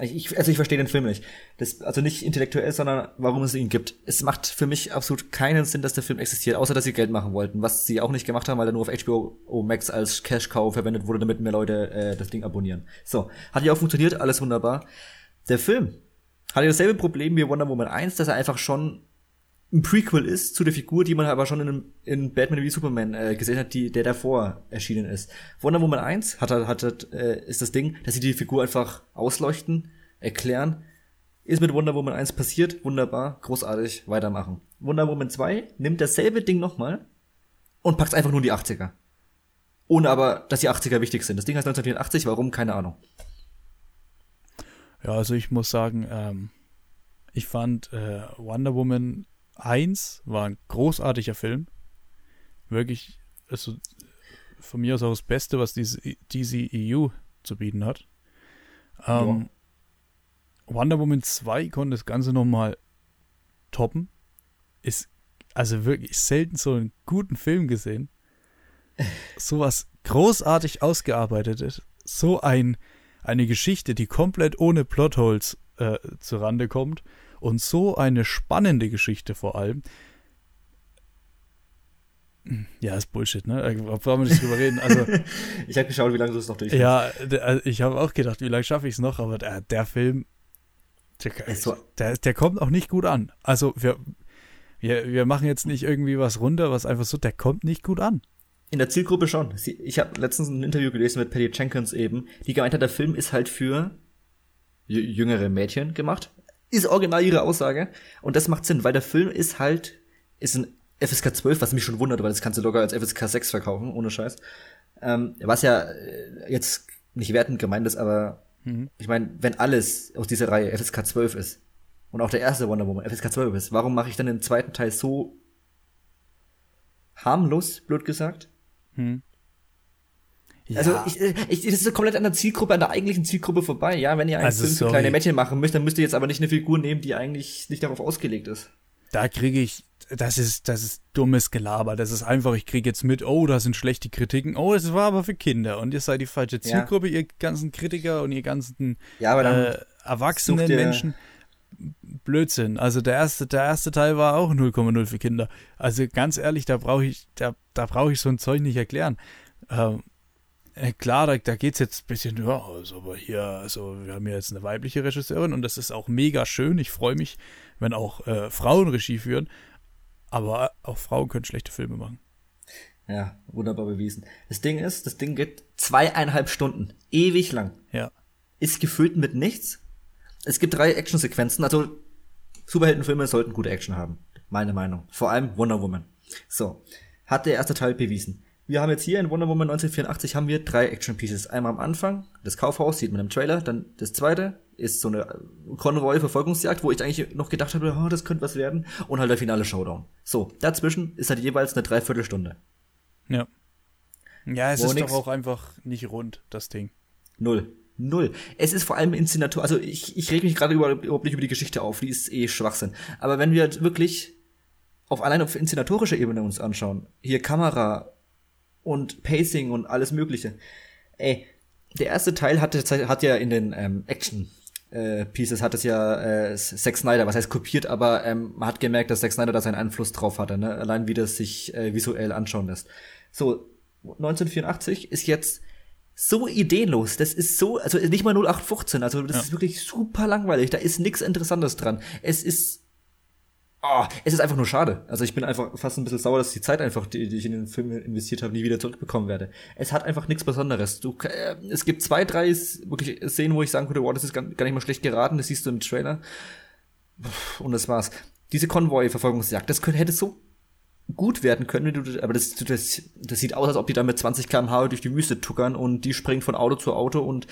ich, also ich verstehe den Film nicht. Das, also nicht intellektuell, sondern warum es ihn gibt. Es macht für mich absolut keinen Sinn, dass der Film existiert, außer dass sie Geld machen wollten, was sie auch nicht gemacht haben, weil er nur auf HBO Max als Cash-Cow verwendet wurde, damit mehr Leute äh, das Ding abonnieren. So, hat ja auch funktioniert, alles wunderbar. Der Film hat dasselbe Problem wie Wonder Woman 1, dass er einfach schon ein Prequel ist zu der Figur, die man aber schon in, in Batman wie Superman äh, gesehen hat, die, der davor erschienen ist. Wonder Woman 1 hat, hat, äh, ist das Ding, dass sie die Figur einfach ausleuchten, erklären. Ist mit Wonder Woman 1 passiert, wunderbar, großartig, weitermachen. Wonder Woman 2 nimmt dasselbe Ding nochmal und packt einfach nur die 80er. Ohne aber, dass die 80er wichtig sind. Das Ding heißt 1984, warum? Keine Ahnung. Ja, also ich muss sagen, ähm, ich fand äh, Wonder Woman 1 war ein großartiger Film. Wirklich, also von mir aus auch das Beste, was diese DCEU zu bieten hat. Ähm, Wonder Woman 2 konnte das Ganze nochmal toppen. ist also wirklich selten so einen guten Film gesehen. Sowas großartig ausgearbeitet ist. So ein, eine Geschichte, die komplett ohne Plotholes äh, zurande kommt. Und so eine spannende Geschichte vor allem. Ja, ist Bullshit, ne? Brauchen wir nicht drüber reden. Also, ich habe geschaut, wie lange du es noch durch Ja, also ich habe auch gedacht, wie lange schaffe ich es noch, aber der, der Film, der, so. der, der, kommt auch nicht gut an. Also wir, wir, wir machen jetzt nicht irgendwie was runter, was einfach so, der kommt nicht gut an. In der Zielgruppe schon. Ich habe letztens ein Interview gelesen mit Patty Jenkins eben, die gemeint hat, der Film ist halt für jüngere Mädchen gemacht. Ist original ihre Aussage. Und das macht Sinn, weil der Film ist halt, ist ein FSK 12, was mich schon wundert, weil das kannst du locker als FSK 6 verkaufen, ohne Scheiß. Ähm, was ja äh, jetzt nicht wertend gemeint ist, aber mhm. ich meine, wenn alles aus dieser Reihe FSK 12 ist und auch der erste Wonder Woman FSK 12 ist, warum mache ich dann den zweiten Teil so harmlos, blöd gesagt? Mhm. Ja. Also ich, äh, ich, das ist komplett an der Zielgruppe, an der eigentlichen Zielgruppe vorbei. Ja, wenn ihr einen also, Film für kleine Mädchen machen müsst, dann müsst ihr jetzt aber nicht eine Figur nehmen, die eigentlich nicht darauf ausgelegt ist. Da kriege ich das ist, das ist dummes Gelaber. Das ist einfach, ich kriege jetzt mit, oh, da sind schlechte Kritiken. Oh, es war aber für Kinder und ihr seid die falsche Zielgruppe, ja. ihr ganzen Kritiker und ihr ganzen ja, äh, erwachsenen Menschen. Blödsinn. Also der erste, der erste Teil war auch 0,0 für Kinder. Also ganz ehrlich, da brauche ich, da, da brauche ich so ein Zeug nicht erklären. Ähm, äh, klar, da, da geht es jetzt ein bisschen, ja, also aber hier, also wir haben ja jetzt eine weibliche Regisseurin und das ist auch mega schön. Ich freue mich, wenn auch äh, Frauen Regie führen. Aber auch Frauen können schlechte Filme machen. Ja, wunderbar bewiesen. Das Ding ist, das Ding geht zweieinhalb Stunden. Ewig lang. Ja. Ist gefüllt mit nichts. Es gibt drei Actionsequenzen. Also, Superheldenfilme sollten gute Action haben. Meine Meinung. Vor allem Wonder Woman. So. Hat der erste Teil bewiesen. Wir haben jetzt hier in Wonder Woman 1984 haben wir drei Action Pieces. Einmal am Anfang, das Kaufhaus, sieht man im Trailer. Dann das zweite, ist so eine Konvoi-Verfolgungsjagd, wo ich eigentlich noch gedacht habe, oh, das könnte was werden. Und halt der finale Showdown. So, dazwischen ist halt jeweils eine Dreiviertelstunde. Ja. Ja, es wo ist nix. doch auch einfach nicht rund, das Ding. Null. Null. Es ist vor allem Inszenatur, also ich, ich reg mich gerade über, überhaupt nicht über die Geschichte auf, die ist eh Schwachsinn. Aber wenn wir wirklich auf allein auf inszenatorischer Ebene uns anschauen, hier Kamera und Pacing und alles mögliche. Ey, der erste Teil hatte, hat ja in den ähm, Action äh, Pieces hat es ja äh, Zack Snyder, was heißt kopiert, aber ähm, man hat gemerkt, dass Zack Snyder da seinen Einfluss drauf hatte, ne? allein wie das sich äh, visuell anschauen lässt. So, 1984 ist jetzt so ideenlos, das ist so, also nicht mal 0815, also das ja. ist wirklich super langweilig, da ist nichts Interessantes dran. Es ist oh, es ist einfach nur schade. Also ich bin einfach fast ein bisschen sauer, dass die Zeit einfach, die, die ich in den Film investiert habe, nie wieder zurückbekommen werde. Es hat einfach nichts Besonderes. Du, äh, es gibt zwei, drei wirklich Szenen, wo ich sagen könnte, wow, das ist gar, nicht mal schlecht geraten, das siehst du im Trailer. Und das war's. Diese Konvoi-Verfolgungsjagd, das könnte, hätte so gut werden können, du, aber das, das, das sieht aus, als ob die da mit 20 km/h durch die Wüste tuckern und die springen von Auto zu Auto und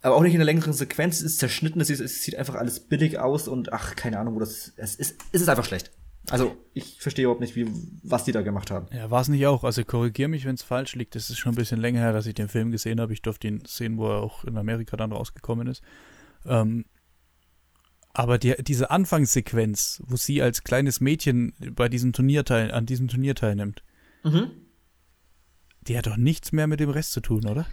aber auch nicht in der längeren Sequenz. Es ist zerschnitten, es, es sieht einfach alles billig aus und ach, keine Ahnung, wo das. Es ist, es ist einfach schlecht. Also ich verstehe überhaupt nicht, wie, was die da gemacht haben. Ja, war es nicht auch. Also korrigier mich, wenn es falsch liegt. Das ist schon ein bisschen länger her, dass ich den Film gesehen habe. Ich durfte ihn sehen, wo er auch in Amerika dann rausgekommen ist. Ähm, aber die, diese Anfangssequenz, wo sie als kleines Mädchen bei diesem Turnier teil, an diesem Turnier teilnimmt, mhm. die hat doch nichts mehr mit dem Rest zu tun, oder?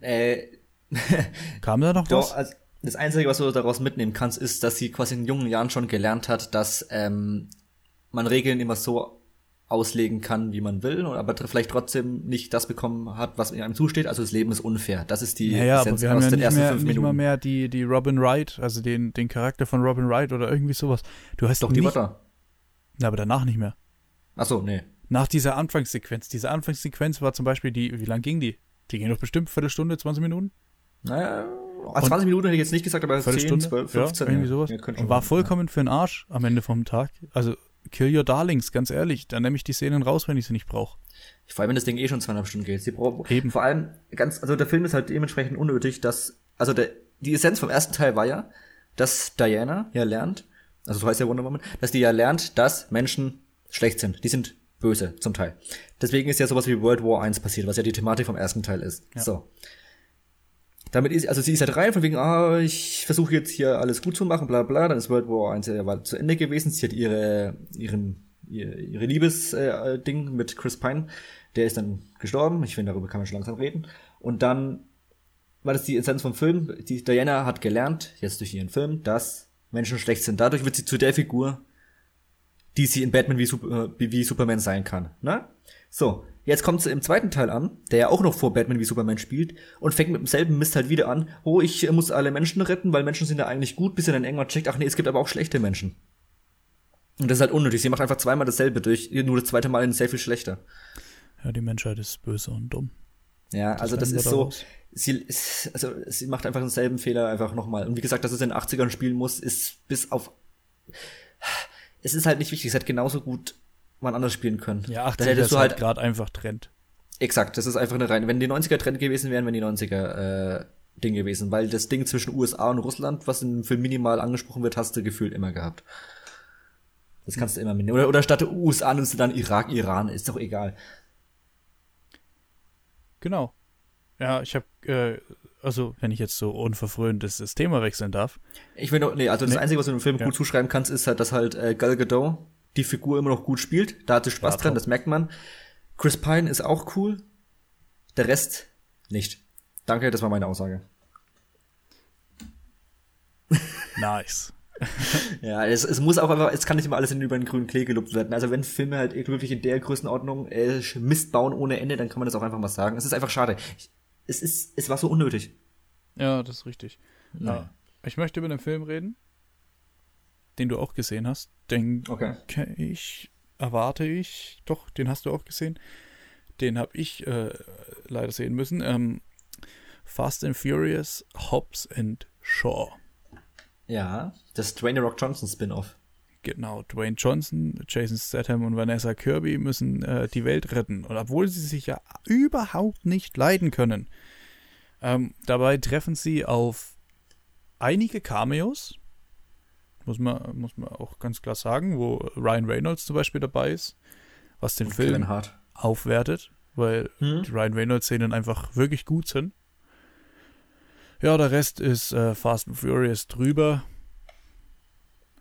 Äh, Kam da noch Doch, was? Also das Einzige, was du daraus mitnehmen kannst, ist, dass sie quasi in jungen Jahren schon gelernt hat, dass ähm, man Regeln immer so auslegen kann, wie man will, aber vielleicht trotzdem nicht das bekommen hat, was einem zusteht. Also das Leben ist unfair. Das ist die ja, ja, aber wir haben ja nicht, mehr, nicht mal mehr die, die Robin Wright, also den, den Charakter von Robin Wright oder irgendwie sowas. Du hast doch die Mutter. Na, aber danach nicht mehr. Ach so, nee. Nach dieser Anfangssequenz. Diese Anfangssequenz war zum Beispiel die, wie lang ging die? Die ging doch bestimmt Viertelstunde, 20 Minuten? Naja, 20 Minuten hätte ich jetzt nicht gesagt, aber 10, Stunde? 12, 15. Ja, irgendwie sowas. Ja, und war vollkommen ja. für den Arsch am Ende vom Tag. Also, kill your darlings, ganz ehrlich. Dann nehme ich die Szenen raus, wenn ich sie nicht brauche. Vor allem, wenn das Ding eh schon zweieinhalb Stunden geht. Sie brauchen, Eben. Vor allem, ganz, also der Film ist halt dementsprechend unnötig, dass, also der, die Essenz vom ersten Teil war ja, dass Diana ja lernt, also so heißt ja Wonder Woman, dass die ja lernt, dass Menschen schlecht sind. Die sind böse, zum Teil. Deswegen ist ja sowas wie World War I passiert, was ja die Thematik vom ersten Teil ist. Ja. So damit ist, also sie ist halt rein, von wegen, ah, ich versuche jetzt hier alles gut zu machen, bla bla, dann ist World War 1 ja, war zu Ende gewesen, sie hat ihre, ihren, ihre, ihre Liebesding äh, mit Chris Pine, der ist dann gestorben, ich finde, darüber kann man schon langsam reden, und dann war das die Essenz vom Film, die Diana hat gelernt, jetzt durch ihren Film, dass Menschen schlecht sind, dadurch wird sie zu der Figur, die sie in Batman wie, Super, äh, wie Superman sein kann, ne? So, Jetzt kommt sie im zweiten Teil an, der ja auch noch vor Batman wie Superman spielt und fängt mit demselben Mist halt wieder an. Oh, ich muss alle Menschen retten, weil Menschen sind ja eigentlich gut, bis er dann irgendwann checkt, ach nee, es gibt aber auch schlechte Menschen. Und das ist halt unnötig. Sie macht einfach zweimal dasselbe durch, nur das zweite Mal sehr viel schlechter. Ja, die Menschheit ist böse und dumm. Ja, also das, das ist so, sie, also sie macht einfach denselben Fehler einfach nochmal. Und wie gesagt, dass es in den 80ern spielen muss, ist bis auf, es ist halt nicht wichtig, es hat genauso gut man anders spielen können. Ja, 80 hättest du halt, halt gerade einfach Trend. Exakt, das ist einfach eine reine. Wenn die 90er Trend gewesen wären, wären die 90er äh, Ding gewesen, weil das Ding zwischen USA und Russland, was im Film minimal angesprochen wird, hast du gefühlt immer gehabt. Das kannst du immer mitnehmen. Oder, oder statt USA nimmst du dann Irak, Iran, ist doch egal. Genau. Ja, ich habe, äh, also wenn ich jetzt so unverfröhnt das, das Thema wechseln darf. Ich will nur, nee, also das nee. Einzige, was du dem Film ja. gut zuschreiben kannst, ist halt, dass halt äh, Gal Gadot die Figur immer noch gut spielt. Da hatte Spaß ja, dran, das merkt man. Chris Pine ist auch cool. Der Rest nicht. Danke, das war meine Aussage. Nice. ja, es, es muss auch einfach, es kann nicht immer alles in über den grünen Klee gelobt werden. Also wenn Filme halt wirklich in der Größenordnung äh, Mist bauen ohne Ende, dann kann man das auch einfach mal sagen. Es ist einfach schade. Es ist, es war so unnötig. Ja, das ist richtig. Ja. Ich möchte über den Film reden den du auch gesehen hast, denke okay. ich, erwarte ich, doch, den hast du auch gesehen. Den habe ich äh, leider sehen müssen. Ähm, Fast and Furious, Hobbs and Shaw. Ja, das Dwayne Rock Johnson Spin-off. Genau, Dwayne Johnson, Jason Statham und Vanessa Kirby müssen äh, die Welt retten. Und obwohl sie sich ja überhaupt nicht leiden können, ähm, dabei treffen sie auf einige Cameos, muss man, muss man auch ganz klar sagen, wo Ryan Reynolds zum Beispiel dabei ist, was den Und Film aufwertet, weil hm? die Ryan Reynolds-Szenen einfach wirklich gut sind. Ja, der Rest ist äh, Fast and Furious drüber.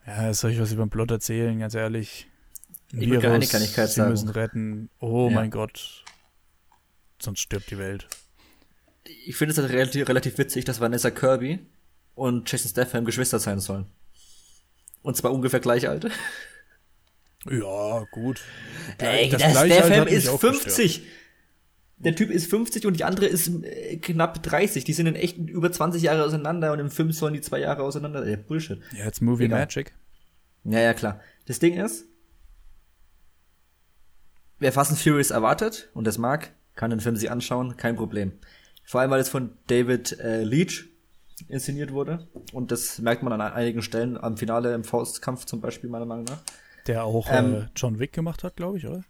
Ja, soll ich was über den Plot erzählen, ganz ehrlich. Ich Virus, eine Kleinigkeit sie sagen. müssen retten. Oh ja. mein Gott. Sonst stirbt die Welt. Ich finde es halt relativ, relativ witzig, dass Vanessa Kirby und Jason Statham Geschwister sein sollen. Und zwar ungefähr gleich alt. Ja, gut. Ey, das, das der Film ist 50. Gestört. Der Typ ist 50 und die andere ist äh, knapp 30. Die sind in echt über 20 Jahre auseinander und im Film sollen die zwei Jahre auseinander. Ey, Bullshit. Ja, jetzt Movie Egal. Magic. Ja, ja, klar. Das Ding ist, wer Fast and Furious erwartet und das mag, kann den Film sich anschauen, kein Problem. Vor allem, weil es von David äh, Leach inszeniert wurde. Und das merkt man an einigen Stellen am Finale im Faustkampf zum Beispiel, meiner Meinung nach. Der auch ähm, äh, John Wick gemacht hat, glaube ich, oder?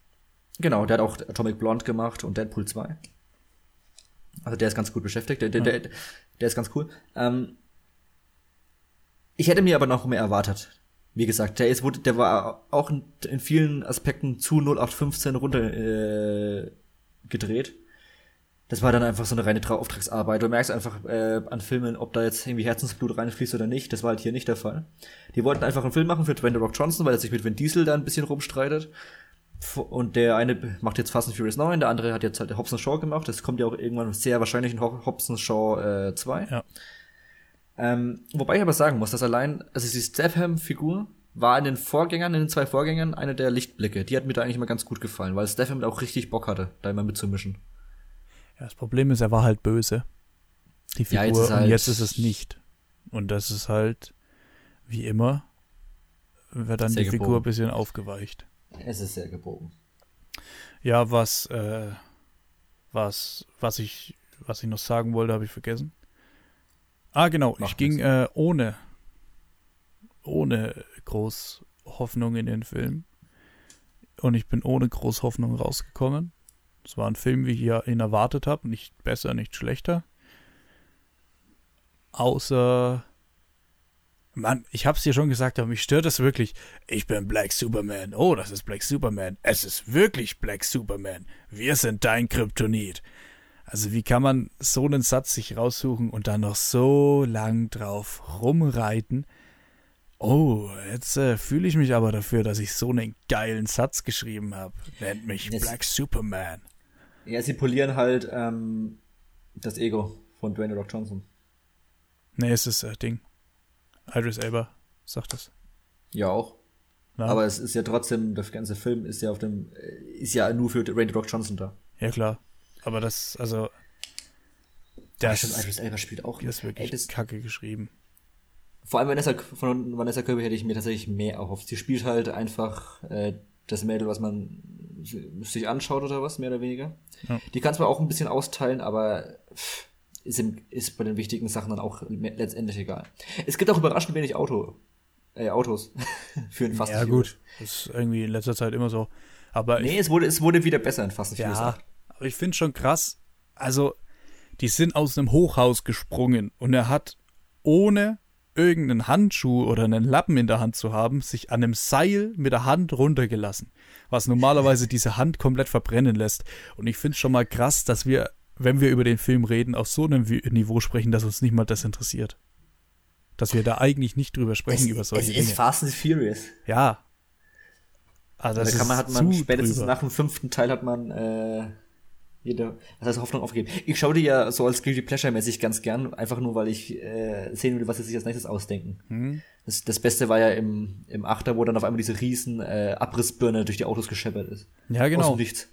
Genau, der hat auch Atomic Blonde gemacht und Deadpool 2. Also der ist ganz gut beschäftigt, der, der, der, der ist ganz cool. Ähm, ich hätte mir aber noch mehr erwartet. Wie gesagt, der ist, der war auch in, vielen Aspekten zu 0815 runter äh, gedreht das war dann einfach so eine reine Auftragsarbeit. Du merkst einfach äh, an Filmen, ob da jetzt irgendwie Herzensblut reinfließt oder nicht. Das war halt hier nicht der Fall. Die wollten einfach einen Film machen für Dwayne Rock Johnson, weil er sich mit Vin Diesel da ein bisschen rumstreitet. Und der eine macht jetzt Fast and Furious 9, der andere hat jetzt halt Hobbs Shaw gemacht. Das kommt ja auch irgendwann sehr wahrscheinlich in Hobbs Shaw äh, 2. Ja. Ähm, wobei ich aber sagen muss, dass allein, also die Statham-Figur war in den Vorgängern, in den zwei Vorgängern, eine der Lichtblicke. Die hat mir da eigentlich immer ganz gut gefallen, weil Statham auch richtig Bock hatte, da immer mitzumischen. Das Problem ist, er war halt böse. Die Figur. Ja, jetzt halt und jetzt ist es nicht. Und das ist halt, wie immer, wird dann die gebogen. Figur ein bisschen aufgeweicht. Es ist sehr gebogen. Ja, was, äh, was, was ich, was ich noch sagen wollte, habe ich vergessen. Ah, genau. Mach ich ging äh, ohne, ohne groß Hoffnung in den Film. Und ich bin ohne groß Hoffnung rausgekommen. Es war ein Film, wie ich ihn erwartet habe. Nicht besser, nicht schlechter. Außer. Mann, ich hab's dir schon gesagt, aber mich stört das wirklich. Ich bin Black Superman. Oh, das ist Black Superman. Es ist wirklich Black Superman. Wir sind dein Kryptonit. Also wie kann man so einen Satz sich raussuchen und dann noch so lang drauf rumreiten? Oh, jetzt äh, fühle ich mich aber dafür, dass ich so einen geilen Satz geschrieben habe. Nennt mich Yes. Black Superman. Ja, sie polieren halt ähm, das Ego von Dwayne Rock Johnson. Nee, es ist äh, Ding. Idris Elba sagt das. Ja, auch. Ja, Aber es ist ja trotzdem, der ganze Film ist ja auf dem, äh, ist ja nur für Dwayne Rock Johnson da. ja klar. Aber das, also, das, stimmt, Idris Elba spielt auch. das ist wirklich Ey, das, kacke geschrieben. vor allem Vanessa, von Vanessa Kirby hätte ich mir tatsächlich mehr erhofft. Sie spielt halt einfach äh, das Mädel, was man sich anschaut oder was, mehr oder weniger. Ja. Die kann zwar auch ein bisschen austeilen, aber pff, ist, im, ist bei den wichtigen Sachen dann auch le- letztendlich egal. Es gibt auch überraschend wenig Auto, äh, Autos für einen Fast ja, gut. Das ist irgendwie in letzter Zeit immer so. Aber ich Nee, es wurde, es wurde wieder besser in Fast Ja, 8. aber ich finde schon krass. Also, die sind aus einem Hochhaus gesprungen und er hat ohne irgendeinen Handschuh oder einen Lappen in der Hand zu haben, sich an einem Seil mit der Hand runtergelassen, was normalerweise diese Hand komplett verbrennen lässt. Und ich finde schon mal krass, dass wir, wenn wir über den Film reden, auf so einem Niveau sprechen, dass uns nicht mal das interessiert. Dass wir da eigentlich nicht drüber sprechen Es, über solche es ist Dinge. Fast and Furious. Ja. Also das da kann man, ist hat man spätestens drüber. nach dem fünften Teil hat man äh, jede, das heißt Hoffnung aufgegeben. Ich schaue die ja so als Guilty Pleasure mäßig ganz gern, einfach nur weil ich äh, sehen will, was sie sich als nächstes ausdenken. Hm. Das, das Beste war ja im, im Achter, wo dann auf einmal diese riesen äh, Abrissbirne durch die Autos gescheppert ist. Ja, Aus genau. dem Nichts.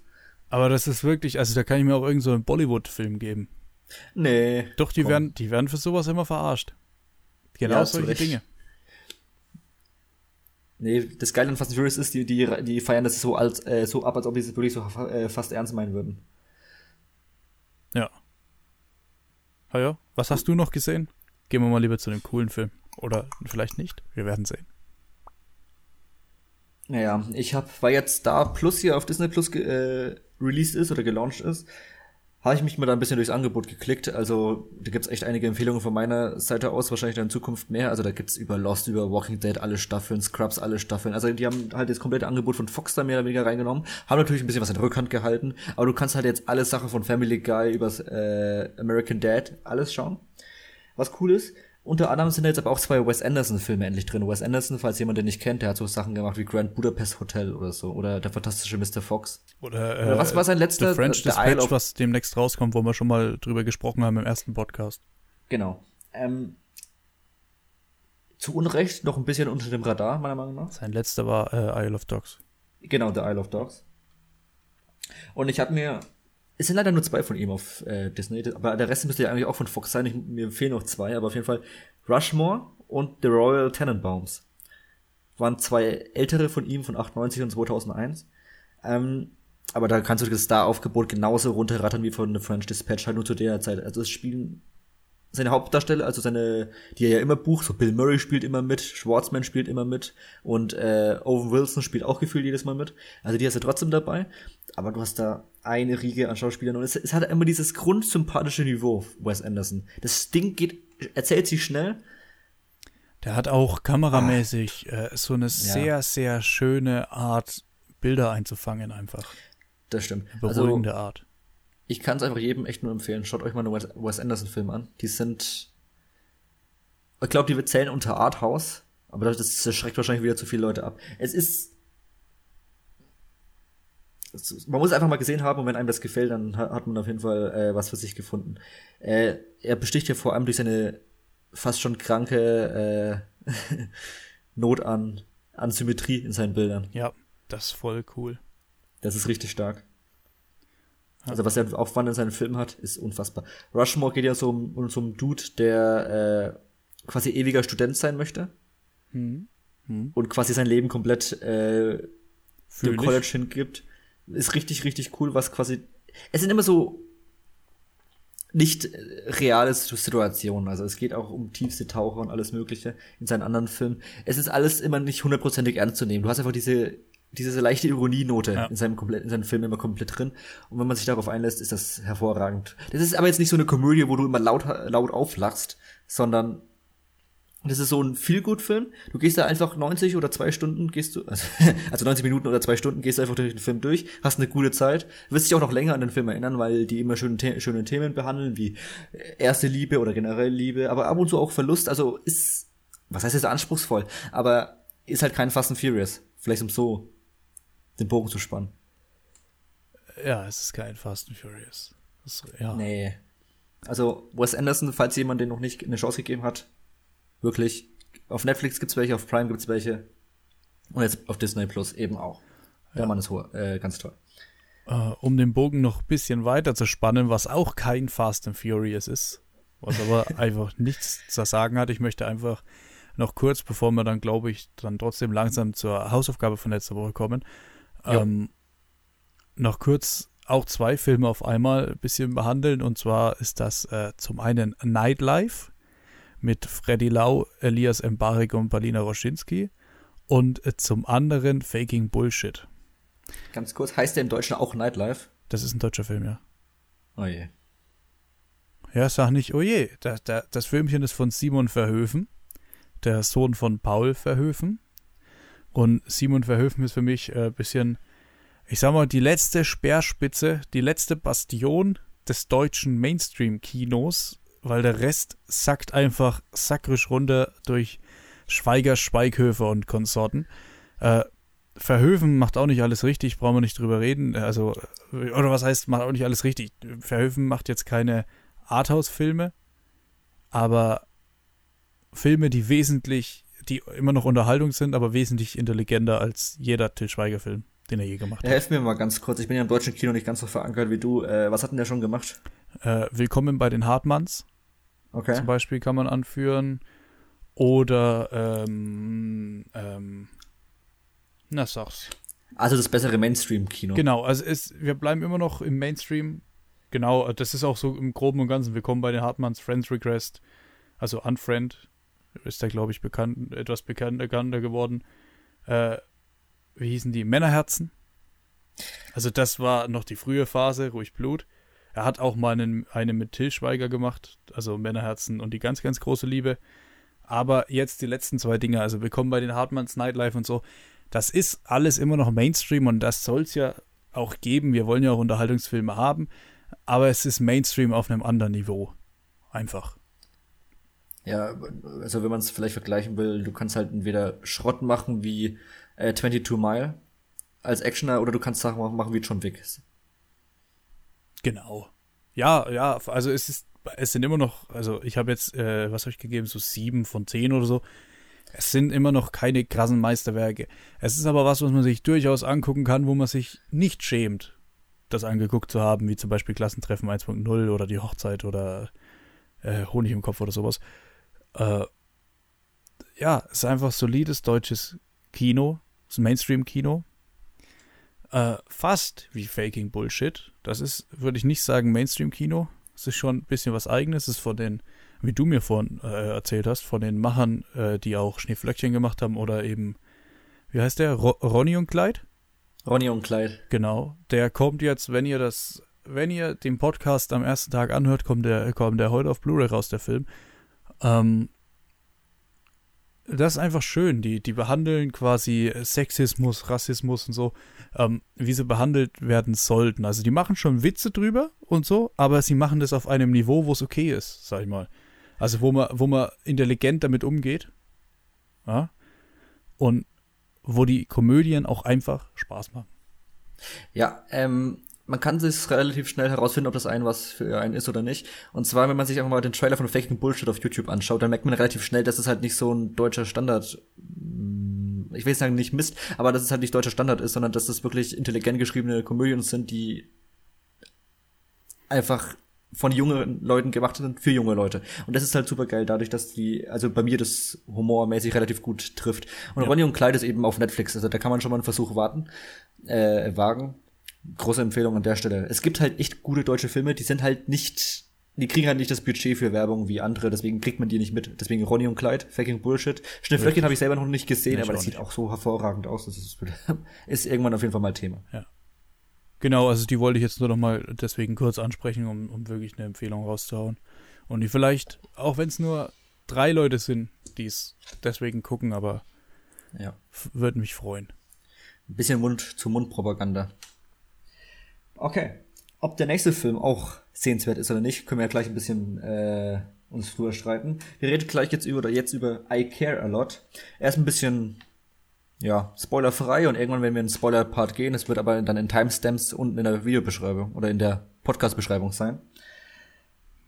Aber das ist wirklich, also da kann ich mir auch irgend so einen Bollywood-Film geben. Nee. Doch, die komm. werden, die werden für sowas immer verarscht. Genau Ja, solche Recht. Dinge. Nee, das Geile an Fast and Furious ist, die, die, die feiern das so als äh, so ab, als ob die es wirklich so äh, fast ernst meinen würden. Ja. Ah ja, was hast du noch gesehen? Gehen wir mal lieber zu dem coolen Film. Oder vielleicht nicht. Wir werden sehen. Naja, ich hab, weil jetzt da Plus hier auf Disney Plus äh, released ist oder gelauncht ist, habe ich mich mal da ein bisschen durchs Angebot geklickt. Also da gibt's echt einige Empfehlungen von meiner Seite aus, wahrscheinlich dann in Zukunft mehr. Also da gibt's über Lost, über Walking Dead alle Staffeln, Scrubs alle Staffeln. Also die haben halt das komplette Angebot von Fox da mehr oder weniger reingenommen, haben natürlich ein bisschen was in Rückhand gehalten, aber du kannst halt jetzt alle Sachen von Family Guy übers äh, American Dad alles schauen. Was cool ist, unter anderem sind da jetzt aber auch zwei Wes Anderson-Filme endlich drin. Wes Anderson, falls jemand den nicht kennt, der hat so Sachen gemacht wie Grand Budapest Hotel oder so. Oder Der fantastische Mr. Fox. Oder, äh, Oder was war sein letzter? The French Dispatch, of- was demnächst rauskommt, wo wir schon mal drüber gesprochen haben im ersten Podcast. Genau. Ähm, zu Unrecht noch ein bisschen unter dem Radar, meiner Meinung nach. Sein letzter war äh, Isle of Dogs. Genau, The Isle of Dogs. Und ich habe mir, es sind leider nur zwei von ihm auf äh, Disney, aber der Rest müsste ja eigentlich auch von Fox sein. Ich, mir fehlen noch zwei, aber auf jeden Fall Rushmore und The Royal Tenenbaums. Waren zwei ältere von ihm von 98 und 2001. Ähm, aber da kannst du das Star-Aufgebot genauso runterrattern wie von The French Dispatch, halt nur zu der Zeit. Also es spielen seine Hauptdarsteller, also seine, die er ja immer bucht, so Bill Murray spielt immer mit, Schwartzman spielt immer mit und äh, Owen Wilson spielt auch gefühlt jedes Mal mit. Also die hast du trotzdem dabei, aber du hast da eine Riege an Schauspielern und es, es hat immer dieses grundsympathische Niveau, Wes Anderson. Das Ding geht, erzählt sich schnell, Der hat auch kameramäßig äh, so eine sehr, sehr schöne Art, Bilder einzufangen einfach. das stimmt. Also Beruhigende Art. ich kann es einfach jedem echt nur empfehlen. Schaut euch mal einen Wes, Wes Anderson Film an. Die sind, ich glaube, die zählen unter Arthouse, aber das, das schreckt wahrscheinlich wieder zu viele Leute ab. Es ist, man muss es einfach mal gesehen haben und wenn einem das gefällt, dann ha- hat man auf jeden Fall äh, was für sich gefunden. Äh, er besticht ja vor allem durch seine fast schon kranke äh, Not an, an Symmetrie in seinen Bildern. Ja, das ist voll cool. Das ist richtig stark. Also was er Aufwand in seinen Filmen hat, ist unfassbar. Rushmore geht ja so um, um so einen Dude, der äh, quasi ewiger Student sein möchte Hm. und quasi sein Leben komplett äh, dem. College hingibt. Ist richtig, richtig cool, was quasi. Es sind immer so nicht äh, reale Situationen. Also es geht auch um tiefste Taucher und alles Mögliche in seinen anderen Filmen. Es ist alles immer nicht hundertprozentig ernst zu nehmen. Du hast einfach diese diese leichte Ironienote Ja. in seinem komplett in seinen Filmen immer komplett drin. Und wenn man sich darauf einlässt, ist das hervorragend. Das ist aber jetzt nicht so eine Komödie, wo du immer laut laut auflachst, sondern das ist so ein Feel-Good-Film. Du gehst da einfach 90 oder zwei Stunden gehst du, also, also 90 Minuten oder zwei Stunden gehst du einfach durch den Film durch, hast eine gute Zeit, wirst dich auch noch länger an den Film erinnern, weil die immer schöne, The schöne Themen behandeln, wie erste Liebe oder generell Liebe, aber ab und zu auch Verlust, also ist, was heißt jetzt anspruchsvoll, aber ist halt kein Fast and Furious. Vielleicht um so den Bogen zu spannen. Ja, es ist kein Fast and Furious. Das, ja. Nee. Also, Wes Anderson, falls jemand den noch nicht eine Chance gegeben hat, Wirklich. Auf Netflix gibt's welche, auf Prime gibt's welche. Und jetzt auf Disney Plus eben auch. Der ja. Mann ist äh, ganz toll. Uh, um den Bogen noch ein bisschen weiter zu spannen, was auch kein Fast and Furious ist, was aber einfach nichts zu sagen hat. Ich möchte einfach noch kurz, bevor wir dann, glaube ich, dann trotzdem langsam zur Hausaufgabe von letzter Woche kommen, ähm, noch kurz auch zwei Filme auf einmal ein bisschen behandeln. Und zwar ist das äh, zum einen Nightlife mit Freddy Lau, Elias Mbarek und Palina Roschinski und äh, zum anderen Faking Bullshit. Ganz kurz, heißt der im Deutschen auch Nightlife? Das ist ein deutscher Film, ja. Oh je. Ja, sag nicht, oh je. Das, das, das Filmchen ist von Simon Verhöfen, der Sohn von Paul Verhöfen. Und Simon Verhöfen ist für mich ein äh, bisschen, ich sag mal, die letzte Speerspitze, die letzte Bastion des deutschen Mainstream-Kinos weil der Rest sackt einfach sackrisch runter durch Schweiger, Schweighöfer und Konsorten. Äh, Verhöfen macht auch nicht alles richtig, brauchen wir nicht drüber reden. Also, oder was heißt, macht auch nicht alles richtig. Verhöfen macht jetzt keine Arthouse-Filme, aber Filme, die wesentlich, die immer noch Unterhaltung sind, aber wesentlich intelligenter als jeder Till Schweiger-Film, den er je gemacht hat. Helf mir mal ganz kurz, ich bin ja im deutschen Kino nicht ganz so verankert wie du. Äh, was hat denn der schon gemacht? Äh, Willkommen bei den Hartmanns. Okay. Zum Beispiel kann man anführen. Oder, ähm, ähm, na sag's. Also das bessere Mainstream-Kino. Genau, also es, wir bleiben immer noch im Mainstream. Genau, das ist auch so im Groben und Ganzen. Willkommen bei den Hartmanns Friends Request. Also Unfriend ist da, glaube ich, bekannt, etwas bekannter geworden. Äh, wie hießen die? Männerherzen. Also das war noch die frühe Phase, ruhig Blut. Er hat auch mal einen, eine mit Till Schweiger gemacht, also Männerherzen und die ganz, ganz große Liebe. Aber jetzt die letzten zwei Dinge, also Willkommen bei den Hartmanns, Nightlife und so, das ist alles immer noch Mainstream und das soll es ja auch geben. Wir wollen ja auch Unterhaltungsfilme haben, aber es ist Mainstream auf einem anderen Niveau. Einfach. Ja, also wenn man es vielleicht vergleichen will, du kannst halt entweder Schrott machen wie äh, 22 Mile als Actioner oder du kannst Sachen machen wie John Wick. Genau. Ja, ja, also es ist, es sind immer noch, also ich habe jetzt, äh, was habe ich gegeben, so sieben von zehn oder so. Es sind immer noch keine krassen Meisterwerke. Es ist aber was, was man sich durchaus angucken kann, wo man sich nicht schämt, das angeguckt zu haben, wie zum Beispiel Klassentreffen 1.0 oder die Hochzeit oder äh, Honig im Kopf oder sowas. Äh, ja, es ist einfach solides deutsches Kino, Mainstream-Kino, äh, fast wie Faking Bullshit. Das ist, würde ich nicht sagen, Mainstream-Kino. Es ist schon ein bisschen was Eigenes. Es ist von den, wie du mir vorhin äh, erzählt hast, von den Machern, äh, die auch Schneeflöckchen gemacht haben oder eben, wie heißt der? Ro Ronny und Clyde? Ronny und Clyde. Genau. Der kommt jetzt, wenn ihr das, wenn ihr den Podcast am ersten Tag anhört, kommt der, kommt der heute auf Blu-ray raus, der Film. Ähm, das ist einfach schön. Die, die behandeln quasi Sexismus, Rassismus und so, ähm, wie sie behandelt werden sollten. Also die machen schon Witze drüber und so, aber sie machen das auf einem Niveau, wo es okay ist, sag ich mal. Also wo man, wo man intelligent damit umgeht. Ja? Und wo die Komödien auch einfach Spaß machen. Ja, ähm, man kann sich relativ schnell herausfinden, ob das ein was für einen ist oder nicht. Und zwar, wenn man sich einfach mal den Trailer von Faking Bullshit auf YouTube anschaut, dann merkt man relativ schnell, dass es halt nicht so ein deutscher Standard, mm, ich will nicht sagen nicht Mist, aber dass es halt nicht deutscher Standard ist, sondern dass das wirklich intelligent geschriebene Komödien sind, die einfach von jungen Leuten gemacht sind für junge Leute. Und das ist halt super geil, dadurch, dass die, also bei mir das humormäßig relativ gut trifft. Und ja. Ronny und Clyde ist eben auf Netflix, also da kann man schon mal einen Versuch warten, äh, wagen große Empfehlung an der Stelle. Es gibt halt echt gute deutsche Filme, die sind halt nicht, die kriegen halt nicht das Budget für Werbung wie andere, deswegen kriegt man die nicht mit. Deswegen Ronny und Clyde, Faking Bullshit. Schnittflöckchen habe ich selber noch nicht gesehen, nee, aber das sieht auch so hervorragend aus. Das ist, ist irgendwann auf jeden Fall mal Thema. Ja. Genau, also die wollte ich jetzt nur noch mal deswegen kurz ansprechen, um, um wirklich eine Empfehlung rauszuhauen. Und die vielleicht, auch wenn es nur drei Leute sind, die es deswegen gucken, aber Ja. würde mich freuen. Ein bisschen Mund-zu-Mund-Propaganda. Okay. Ob der nächste Film auch sehenswert ist oder nicht, können wir ja gleich ein bisschen äh, uns drüber streiten. Wir reden gleich jetzt über oder jetzt über I Care a Lot. Erst ein bisschen ja, spoilerfrei und irgendwann werden wir in den Spoiler-Part gehen. Es wird aber dann in Timestamps unten in der Videobeschreibung oder in der Podcast-Beschreibung sein.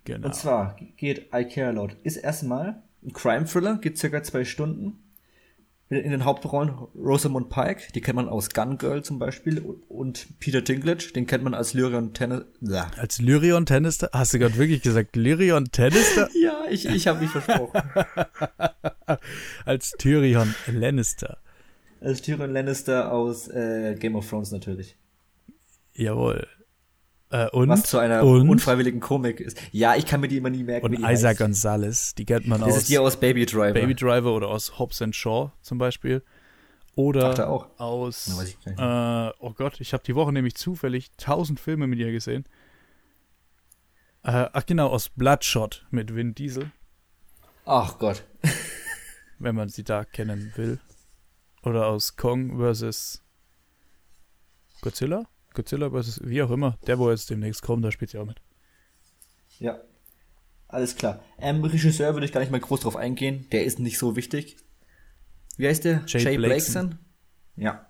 Genau. Und zwar geht I Care a Lot. Ist erstmal ein Crime-Thriller, geht circa zwei Stunden. In den Hauptrollen Rosamund Pike, die kennt man aus Gun Girl zum Beispiel, und Peter Dinklage, den kennt man als Lyrion Tennis. Ja, Als Lyrion Tennister? Hast du gerade wirklich gesagt Lyrion Tennister? ja ich, ich habe mich versprochen. Als Tyrion Lannister. als Tyrion Lannister aus äh, Game of Thrones natürlich. Jawohl. Äh, und, Was zu einer und, unfreiwilligen Komik ist. Ja, ich kann mir die immer nie merken. und Isaac heißt. Gonzalez, die kennt man Das aus ist die aus Baby Driver. Baby Driver oder aus Hobbs and Shaw zum Beispiel. Oder auch. aus, äh, oh Gott, ich habe die Woche nämlich zufällig tausend Filme mit ihr gesehen. Äh, ach genau, aus Bloodshot mit Vin Diesel, Ach Gott. wenn man sie da kennen will. Oder aus Kong vs. Godzilla? Godzilla vs. wie auch immer. Der, wo jetzt demnächst kommt, da spielt sie auch mit. Ja. Alles klar. Ähm, Regisseur würde ich gar nicht mal groß drauf eingehen. Der ist nicht so wichtig. Wie heißt der? Jay Blakeson. Ja.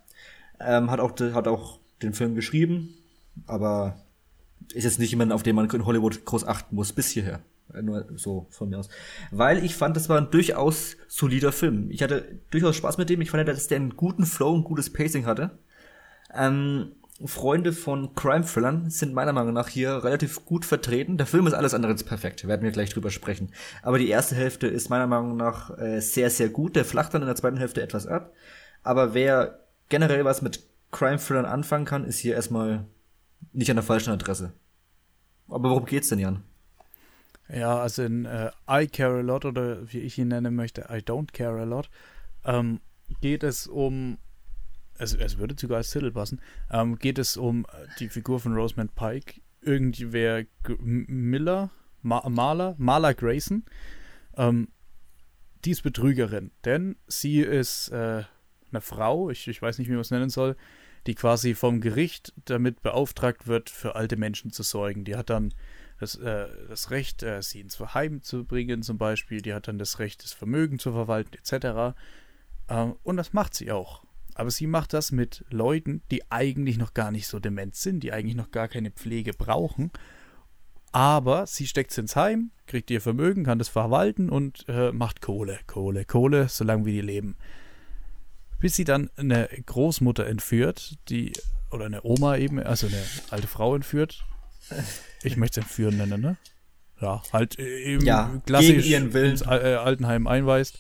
Ähm, hat, auch, hat auch den Film geschrieben, aber ist jetzt nicht jemand, auf den man in Hollywood groß achten muss, bis hierher. Äh, Nur so von mir aus. Weil ich fand, das war ein durchaus solider Film. Ich hatte durchaus Spaß mit dem. Ich fand, dass der einen guten Flow, ein gutes Pacing hatte. Ähm, Freunde von Crime-Thrillern sind meiner Meinung nach hier relativ gut vertreten. Der Film ist alles andere als perfekt, werden wir gleich drüber sprechen. Aber die erste Hälfte ist meiner Meinung nach äh, sehr, sehr gut. Der flacht dann in der zweiten Hälfte etwas ab. Aber wer generell was mit Crime-Thrillern anfangen kann, ist hier erstmal nicht an der falschen Adresse. Aber worum geht's denn, Jan? Ja, also in äh, I Care a Lot oder wie ich ihn nennen möchte, I Don't Care a Lot, ähm, geht es um, es, es würde sogar als Titel passen, ähm, geht es um äh, die Figur von Rosamund Pike, irgendwer G Miller, Ma Maler, Marla Grayson, ähm, die ist Betrügerin, denn sie ist äh, eine Frau, ich, ich weiß nicht, wie man es nennen soll, die quasi vom Gericht damit beauftragt wird, für alte Menschen zu sorgen. Die hat dann das, äh, das Recht, äh, sie ins Heim zu bringen, zum Beispiel. Die hat dann das Recht, das Vermögen zu verwalten, etc. Ähm, und das macht sie auch. Aber sie macht das mit Leuten, die eigentlich noch gar nicht so dement sind, die eigentlich noch gar keine Pflege brauchen. Aber sie steckt es ins Heim, kriegt ihr Vermögen, kann das verwalten und äh, macht Kohle, Kohle, Kohle, solange wir die leben. Bis sie dann eine Großmutter entführt, die, oder eine Oma eben, also eine alte Frau entführt. Ich möchte es entführen nennen, ne? Ja, halt äh, eben Ja, klassisch gegen ihren Willen. ins äh, Altenheim einweist,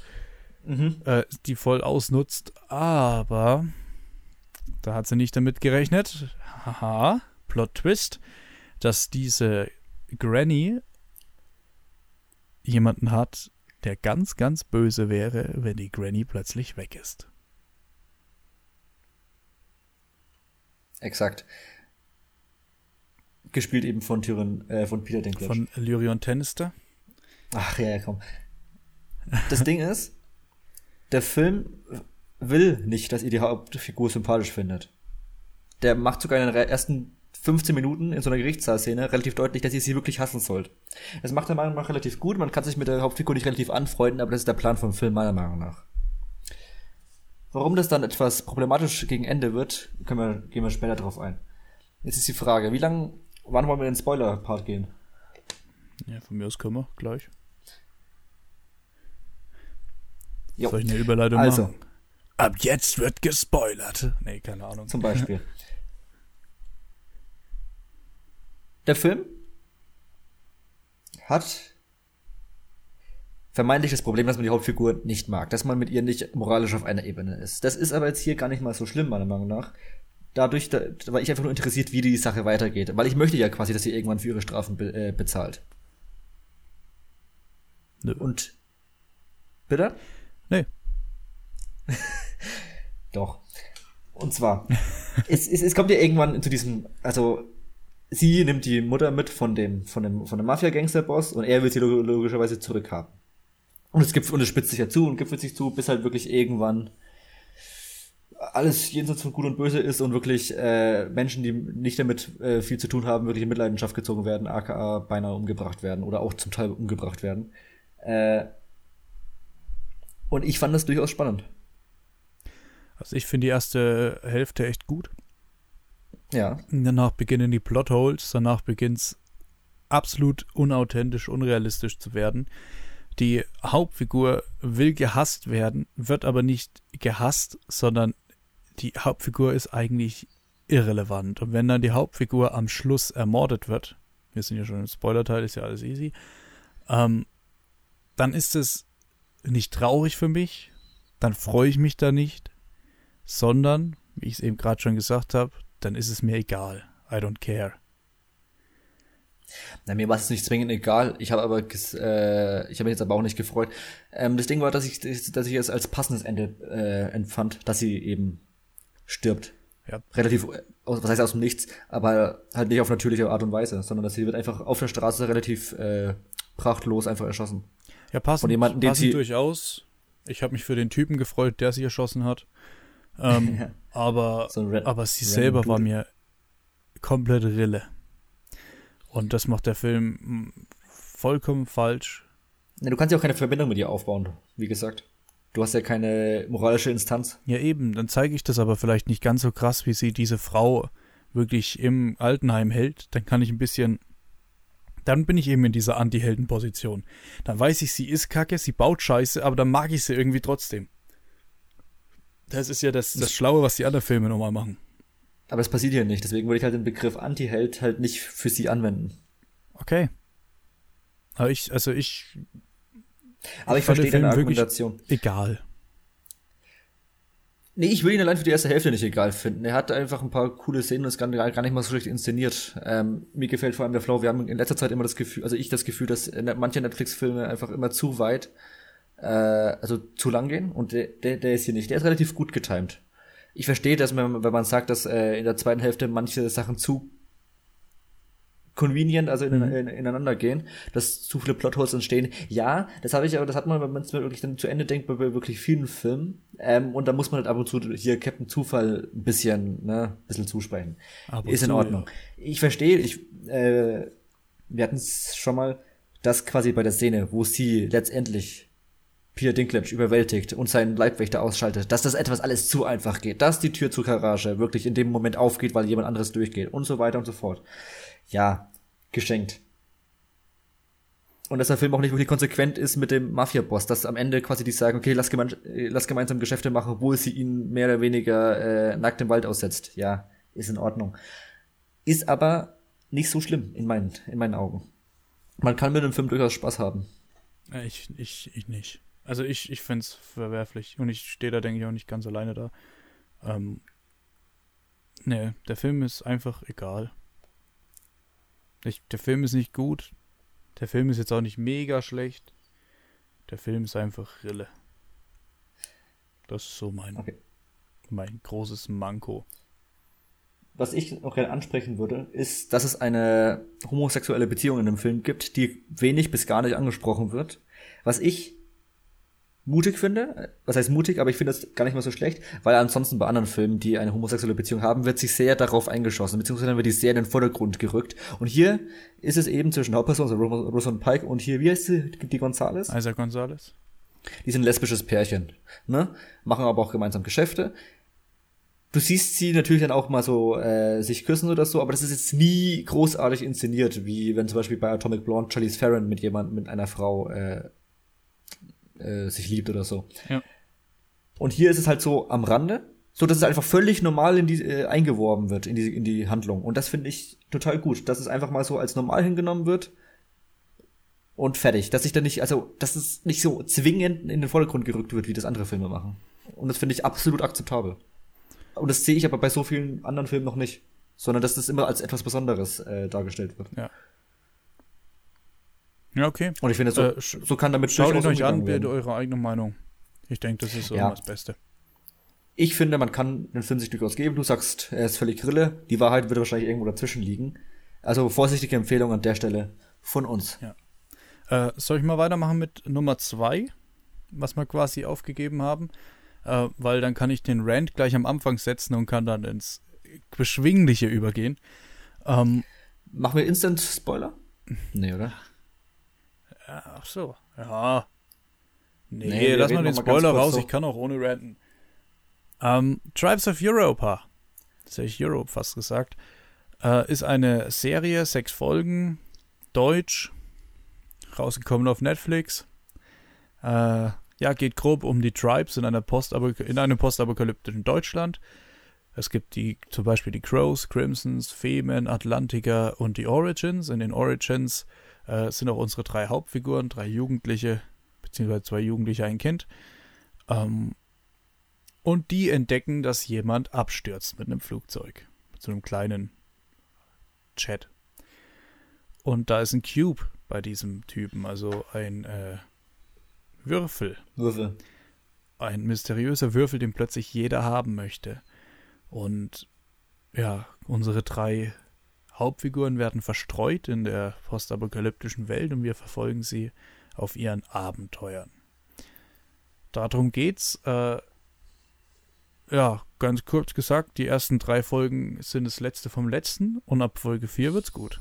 Mhm. äh, die voll ausnutzt, aber da hat sie nicht damit gerechnet, haha, Plot Twist, dass diese Granny jemanden hat, der ganz, ganz böse wäre, wenn die Granny plötzlich weg ist. Exakt. Gespielt eben von Tyrion, äh, von Peter Dinklage. Von Lyrion Tennister. Ach ja, ja, komm. Das Ding ist, der Film will nicht, dass ihr die Hauptfigur sympathisch findet. Der macht sogar in den ersten 15 Minuten in so einer Gerichtssaalszene relativ deutlich, dass ihr sie wirklich hassen sollt. Das macht er meiner Meinung nach relativ gut. Man kann sich mit der Hauptfigur nicht relativ anfreunden, aber das ist der Plan vom Film meiner Meinung nach. Warum das dann etwas problematisch gegen Ende wird, können wir, gehen wir später drauf ein. Jetzt ist die Frage, wie lang, wann wollen wir in den Spoiler-Part gehen? Ja, von mir aus können wir gleich. Jo. Soll ich eine Überleitung Also. machen? Ab jetzt wird gespoilert. Nee, keine Ahnung. Zum Beispiel. Der Film hat vermeintlich das Problem, dass man die Hauptfigur nicht mag, dass man mit ihr nicht moralisch auf einer Ebene ist. Das ist aber jetzt hier gar nicht mal so schlimm, meiner Meinung nach. Dadurch, da, da war ich einfach nur interessiert, wie die Sache weitergeht. Weil ich möchte ja quasi, dass sie irgendwann für ihre Strafen be äh, bezahlt. Nö. Und. Bitte? Nee. Doch. Und zwar, es, es, es kommt ja irgendwann zu diesem, also sie nimmt die Mutter mit von dem, von dem, von dem Mafia-Gangster-Boss und er will sie log- logischerweise zurückhaben. Und es gibt, und es spitzt sich ja zu und gipfelt sich zu, bis halt wirklich irgendwann alles jenseits von Gut und Böse ist und wirklich äh, Menschen, die nicht damit äh, viel zu tun haben, wirklich in Mitleidenschaft gezogen werden, aka beinahe umgebracht werden oder auch zum Teil umgebracht werden. Äh, und ich fand das durchaus spannend. Also ich finde die erste Hälfte echt gut. Ja. Danach beginnen die Plotholes, danach beginnt es absolut unauthentisch, unrealistisch zu werden. Die Hauptfigur will gehasst werden, wird aber nicht gehasst, sondern die Hauptfigur ist eigentlich irrelevant. Und wenn dann die Hauptfigur am Schluss ermordet wird, wir sind ja schon im Spoilerteil, ist ja alles easy, ähm, dann ist es nicht traurig für mich, dann freue ich mich da nicht, sondern, wie ich es eben gerade schon gesagt habe, dann ist es mir egal. I don't care. Na, mir war es nicht zwingend egal. Ich habe aber, äh, ich habe mich jetzt aber auch nicht gefreut. Ähm, das Ding war, dass ich, dass ich es als passendes Ende äh, empfand, dass sie eben stirbt. Ja. Relativ, was heißt aus dem Nichts, aber halt nicht auf natürliche Art und Weise, sondern dass sie wird einfach auf der Straße relativ äh, prachtlos einfach erschossen. Ja, passend, Von jemanden, den passend sie durchaus. Ich habe mich für den Typen gefreut, der sie erschossen hat. Ähm, ja. Aber, so aber sie selber war mir komplett Rille. Und das macht der Film hm, vollkommen falsch. Ja, du kannst ja auch keine Verbindung mit ihr aufbauen, wie gesagt. Du hast ja keine moralische Instanz. Ja, eben. Dann zeige ich das aber vielleicht nicht ganz so krass, wie sie diese Frau wirklich im Altenheim hält. Dann kann ich ein bisschen. Dann bin ich eben in dieser Anti-Helden-Position. Dann weiß ich, sie ist kacke, sie baut Scheiße, aber dann mag ich sie irgendwie trotzdem. Das ist ja das, das Schlaue, was die anderen Filme nochmal machen. Aber es passiert hier nicht, deswegen würde ich halt den Begriff Anti-Held halt nicht für sie anwenden. Okay. Aber ich, also ich aber ich, ich verstehe deine Argumentation. Egal. Nee, ich will ihn allein für die erste Hälfte nicht egal finden. Er hat einfach ein paar coole Szenen und ist gar, gar nicht mal so schlecht inszeniert. Ähm, mir gefällt vor allem der Flow. Wir haben in letzter Zeit immer das Gefühl, also ich das Gefühl, dass manche Netflix-Filme einfach immer zu weit, äh, also zu lang gehen. Und der, der, der ist hier nicht. Der ist relativ gut getimed. Ich verstehe, dass man, wenn man sagt, dass äh, in der zweiten Hälfte manche Sachen zu convenient, also in, mhm. in, ineinander gehen, dass zu viele Plotholes entstehen. Ja, das habe ich aber, das hat man, wenn man es wirklich dann zu Ende denkt, bei wirklich vielen Filmen. Ähm, und da muss man halt ab und zu hier Captain Zufall ein bisschen, ne, ein bisschen zusprechen. Ist in Ordnung. Ja. Ich verstehe, ich, äh, wir hatten es schon mal, dass quasi bei der Szene, wo sie letztendlich Peter Dinklage überwältigt und seinen Leibwächter ausschaltet, dass das etwas alles zu einfach geht, dass die Tür zur Garage wirklich in dem Moment aufgeht, weil jemand anderes durchgeht und so weiter und so fort ja, geschenkt. Und dass der Film auch nicht wirklich konsequent ist mit dem Mafia-Boss, dass am Ende quasi die sagen, okay, lass, geme lass gemeinsam Geschäfte machen, obwohl sie ihn mehr oder weniger äh, nackt im Wald aussetzt. Ja, ist in Ordnung. Ist aber nicht so schlimm in meinen, in meinen Augen. Man kann mit dem Film durchaus Spaß haben. Ich, ich, ich nicht. Also ich, ich finde es verwerflich und ich stehe da, denke ich, auch nicht ganz alleine da. Ähm, nee, der Film ist einfach egal. Ich, der Film ist nicht gut. Der Film ist jetzt auch nicht mega schlecht. Der Film ist einfach Rille. Das ist so mein, okay. mein großes Manko. Was ich noch gerne ansprechen würde, ist, dass es eine homosexuelle Beziehung in dem Film gibt, die wenig bis gar nicht angesprochen wird. Was ich mutig finde. Was heißt mutig, aber ich finde das gar nicht mal so schlecht, weil ansonsten bei anderen Filmen, die eine homosexuelle Beziehung haben, wird sich sehr darauf eingeschossen, beziehungsweise dann wird die sehr in den Vordergrund gerückt. Und hier ist es eben zwischen Hauptperson, also Rosamund Pike und hier, wie heißt sie, die Gonzales? Isaac Gonzales. Die sind ein lesbisches Pärchen, ne? Machen aber auch gemeinsam Geschäfte. Du siehst sie natürlich dann auch mal so äh, sich küssen oder so, aber das ist jetzt nie großartig inszeniert, wie wenn zum Beispiel bei Atomic Blonde Charlize Theron mit jemand, mit einer Frau äh, äh, sich liebt oder so. Ja. Und hier ist es halt so am Rande, so dass es einfach völlig normal in die äh, eingeworben wird in die in die Handlung und das finde ich total gut, dass es einfach mal so als normal hingenommen wird und fertig, dass ich da nicht also dass es nicht so zwingend in den Vordergrund gerückt wird, wie das andere Filme machen. Und das finde ich absolut akzeptabel. Und das sehe ich aber bei so vielen anderen Filmen noch nicht, sondern dass das immer als etwas Besonderes äh, dargestellt wird. Ja. Ja, okay. Und ich finde, so, äh, so kann damit Schaut euch an, bildet eure eigene Meinung. Ich denke, das ist so ja. das Beste. Ich finde, man kann den Film sich durchaus geben. Du sagst, er ist völlig Grille. Die Wahrheit wird wahrscheinlich irgendwo dazwischen liegen. Also vorsichtige Empfehlung an der Stelle von uns. Ja. Äh, soll ich mal weitermachen mit Nummer zwei? was wir quasi aufgegeben haben, äh, weil dann kann ich den Rant gleich am Anfang setzen und kann dann ins Beschwingliche übergehen. Ähm, Machen wir Instant Spoiler? Nee, oder? Ach so, ja. Nee, Nee, lass mal den Spoiler raus, so. ich kann auch ohne ranten. Ähm, Tribes of Europa, das hätte ich Europe fast gesagt, äh, ist eine Serie, sechs Folgen, deutsch, rausgekommen auf Netflix. Äh, ja, geht grob um die Tribes in, einer Postapoka in einem postapokalyptischen Deutschland. Es gibt die, zum Beispiel die Crows, Crimsons, Femen, Atlantiker und die Origins. In den Origins äh, sind auch unsere drei Hauptfiguren, drei Jugendliche, beziehungsweise zwei Jugendliche, ein Kind. Ähm, und die entdecken, dass jemand abstürzt mit einem Flugzeug. Mit so einem kleinen Jet. Und da ist ein Cube bei diesem Typen, also ein äh, Würfel. Würfel. Ein mysteriöser Würfel, den plötzlich jeder haben möchte. Und ja, unsere drei Hauptfiguren werden verstreut in der postapokalyptischen Welt und wir verfolgen sie auf ihren Abenteuern. Darum geht's. Äh, ja, ganz kurz gesagt, die ersten drei Folgen sind das letzte vom letzten und ab Folge 4 wird's gut.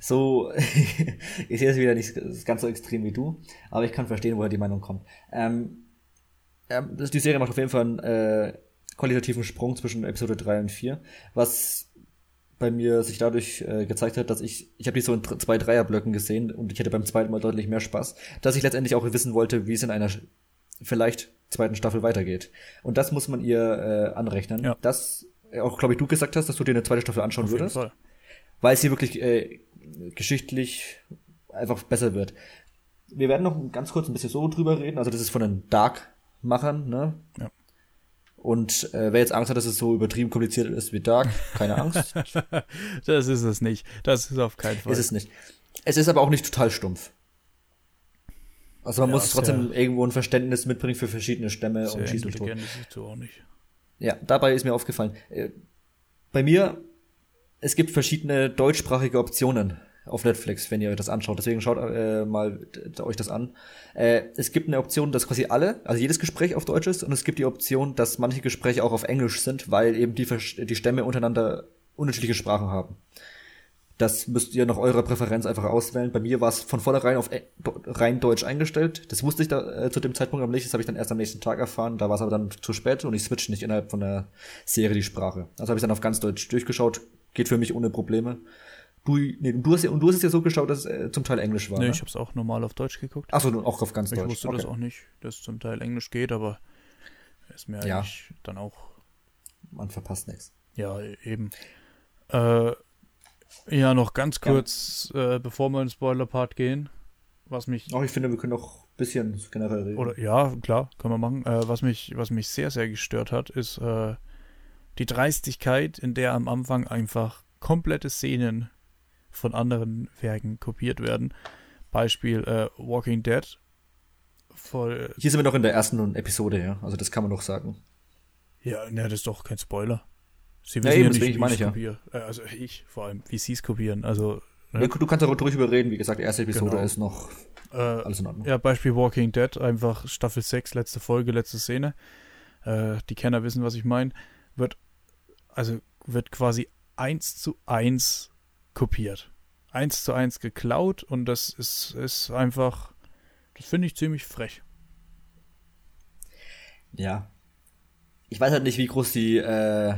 So, ich sehe es wieder nicht ganz so extrem wie du, aber ich kann verstehen, woher die Meinung kommt. Ähm, ähm, die Serie macht auf jeden Fall einen äh, qualitativen Sprung zwischen Episode 3 und 4, was bei mir sich dadurch äh, gezeigt hat, dass ich, ich habe die so in zwei Dreierblöcken gesehen und ich hatte beim zweiten Mal deutlich mehr Spaß, dass ich letztendlich auch wissen wollte, wie es in einer vielleicht zweiten Staffel weitergeht. Und das muss man ihr äh, anrechnen. Ja. Das äh, auch, glaube ich, du gesagt hast, dass du dir eine zweite Staffel anschauen Auf würdest Fall. weil sie wirklich äh, geschichtlich einfach besser wird. Wir werden noch ganz kurz ein bisschen so drüber reden. Also das ist von den Dark-Machern, ne? Ja. Und äh, wer jetzt Angst hat, dass es so übertrieben kompliziert ist wie Dark, keine Angst, Das ist es nicht. Das ist auf keinen Fall. ist es nicht. Es ist aber auch nicht total stumpf. Also man Ja, muss trotzdem ja- irgendwo ein Verständnis mitbringen für verschiedene Stämme Sehr und schießen es so auch nicht. Ja, dabei ist mir aufgefallen. Äh, bei mir, es gibt verschiedene deutschsprachige Optionen auf Netflix, wenn ihr euch das anschaut. Deswegen schaut äh, mal euch das an. Äh, es gibt eine Option, dass quasi alle, also jedes Gespräch auf Deutsch ist, und es gibt die Option, dass manche Gespräche auch auf Englisch sind, weil eben die, die Stämme untereinander unterschiedliche Sprachen haben. Das müsst ihr nach eurer Präferenz einfach auswählen. Bei mir war es von vornherein auf do- rein Deutsch eingestellt. Das wusste ich da äh, zu dem Zeitpunkt aber nicht. Das habe ich dann erst am nächsten Tag erfahren. Da war es aber dann zu spät und ich switch nicht innerhalb von der Serie die Sprache. Also habe ich dann auf ganz Deutsch durchgeschaut. Geht für mich ohne Probleme. Du, nee, du hast ja, und du hast es ja so geschaut, dass es äh, zum Teil Englisch war. Nee, ne? ich habe es auch normal auf Deutsch geguckt. Achso, auch auf ganz ich Deutsch. wusste das auch nicht, dass zum Teil Englisch geht, aber ist mir Ja. eigentlich dann auch, Man verpasst nichts. ja, eben. Äh, ja, noch ganz kurz, äh, bevor wir in den Spoiler-Part gehen, was mich Auch ich finde, wir können noch ein bisschen generell reden. Oder ja, klar, können wir machen. Äh, was mich, was mich sehr, sehr gestört hat, ist äh, die Dreistigkeit, in der am Anfang einfach komplette Szenen von anderen Werken kopiert werden. Beispiel äh, Walking Dead. Voll, Hier sind wir noch in der ersten Episode, ja. Also das kann man noch sagen. ja, ne, das ist doch kein Spoiler. Sie Ja, wissen eben, ja, nicht, wie meine ich ja. kopiere. Äh, also ich vor allem, wie sie es kopieren. Also Ja. Ja. Du kannst auch drüber reden. Wie gesagt, erste Episode Genau. ist noch äh, alles in Ordnung. Ja, Beispiel Walking Dead, einfach Staffel 6, letzte Folge, letzte Szene. Äh, die Kenner wissen, was ich meine. Wird, also wird quasi eins zu eins kopiert. Eins zu eins geklaut und das ist, ist einfach, das finde ich ziemlich frech. Ja. Ich weiß halt nicht, wie groß die, äh,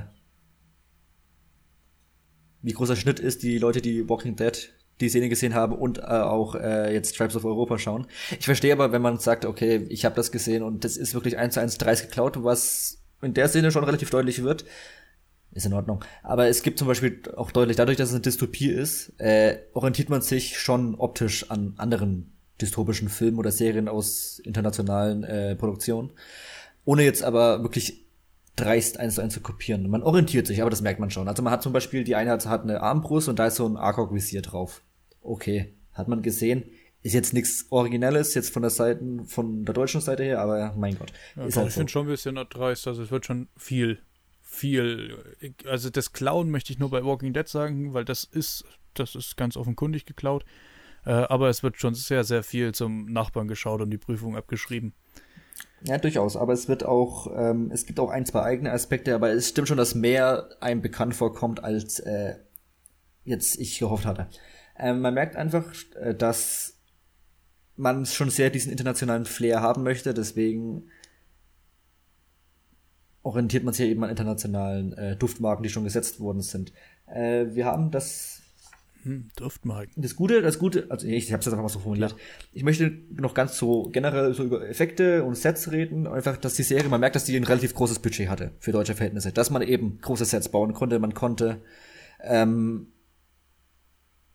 wie groß der Schnitt ist, die Leute, die Walking Dead die Szene gesehen haben und äh, auch äh, jetzt Tribes of Europa schauen. Ich verstehe aber, wenn man sagt, okay, ich habe das gesehen und das ist wirklich eins zu eins dreist geklaut, was in der Szene schon relativ deutlich wird, ist in Ordnung. Aber es gibt zum Beispiel auch deutlich, dadurch, dass es eine Dystopie ist, äh, orientiert man sich schon optisch an anderen dystopischen Filmen oder Serien aus internationalen äh, Produktionen ohne jetzt aber wirklich dreist eins zu eins zu kopieren. Man orientiert sich, aber das merkt man schon. Also man hat zum Beispiel, die eine hat, hat eine Armbrust und da ist so ein ARCOG-Visier drauf. Okay, hat man gesehen. Ist jetzt nichts Originelles, jetzt von der Seite, von der deutschen Seite her, aber mein Gott. Ja, ist doch, halt ich so. finde schon ein bisschen dreist, also es wird schon viel, viel, also das Klauen möchte ich nur bei Walking Dead sagen, weil das ist, das ist ganz offenkundig geklaut. Äh, aber es wird schon sehr, sehr viel zum Nachbarn geschaut und die Prüfung abgeschrieben. Ja, durchaus. Aber es wird auch, ähm, es gibt auch ein, zwei eigene Aspekte, aber es stimmt schon, dass mehr einem bekannt vorkommt, als äh, jetzt ich gehofft hatte. Ähm, man merkt einfach, äh, dass man schon sehr diesen internationalen Flair haben möchte, deswegen orientiert man sich ja eben an internationalen äh, Duftmarken, die schon gesetzt worden sind. Äh, wir haben das hm, Duftmarken. Das Gute, das Gute, also ich, habe es jetzt einfach mal so formuliert. Ich möchte noch ganz so generell so über Effekte und Sets reden, einfach, dass die Serie, man merkt, dass die ein relativ großes Budget hatte für deutsche Verhältnisse, dass man eben große Sets bauen konnte, man konnte ähm,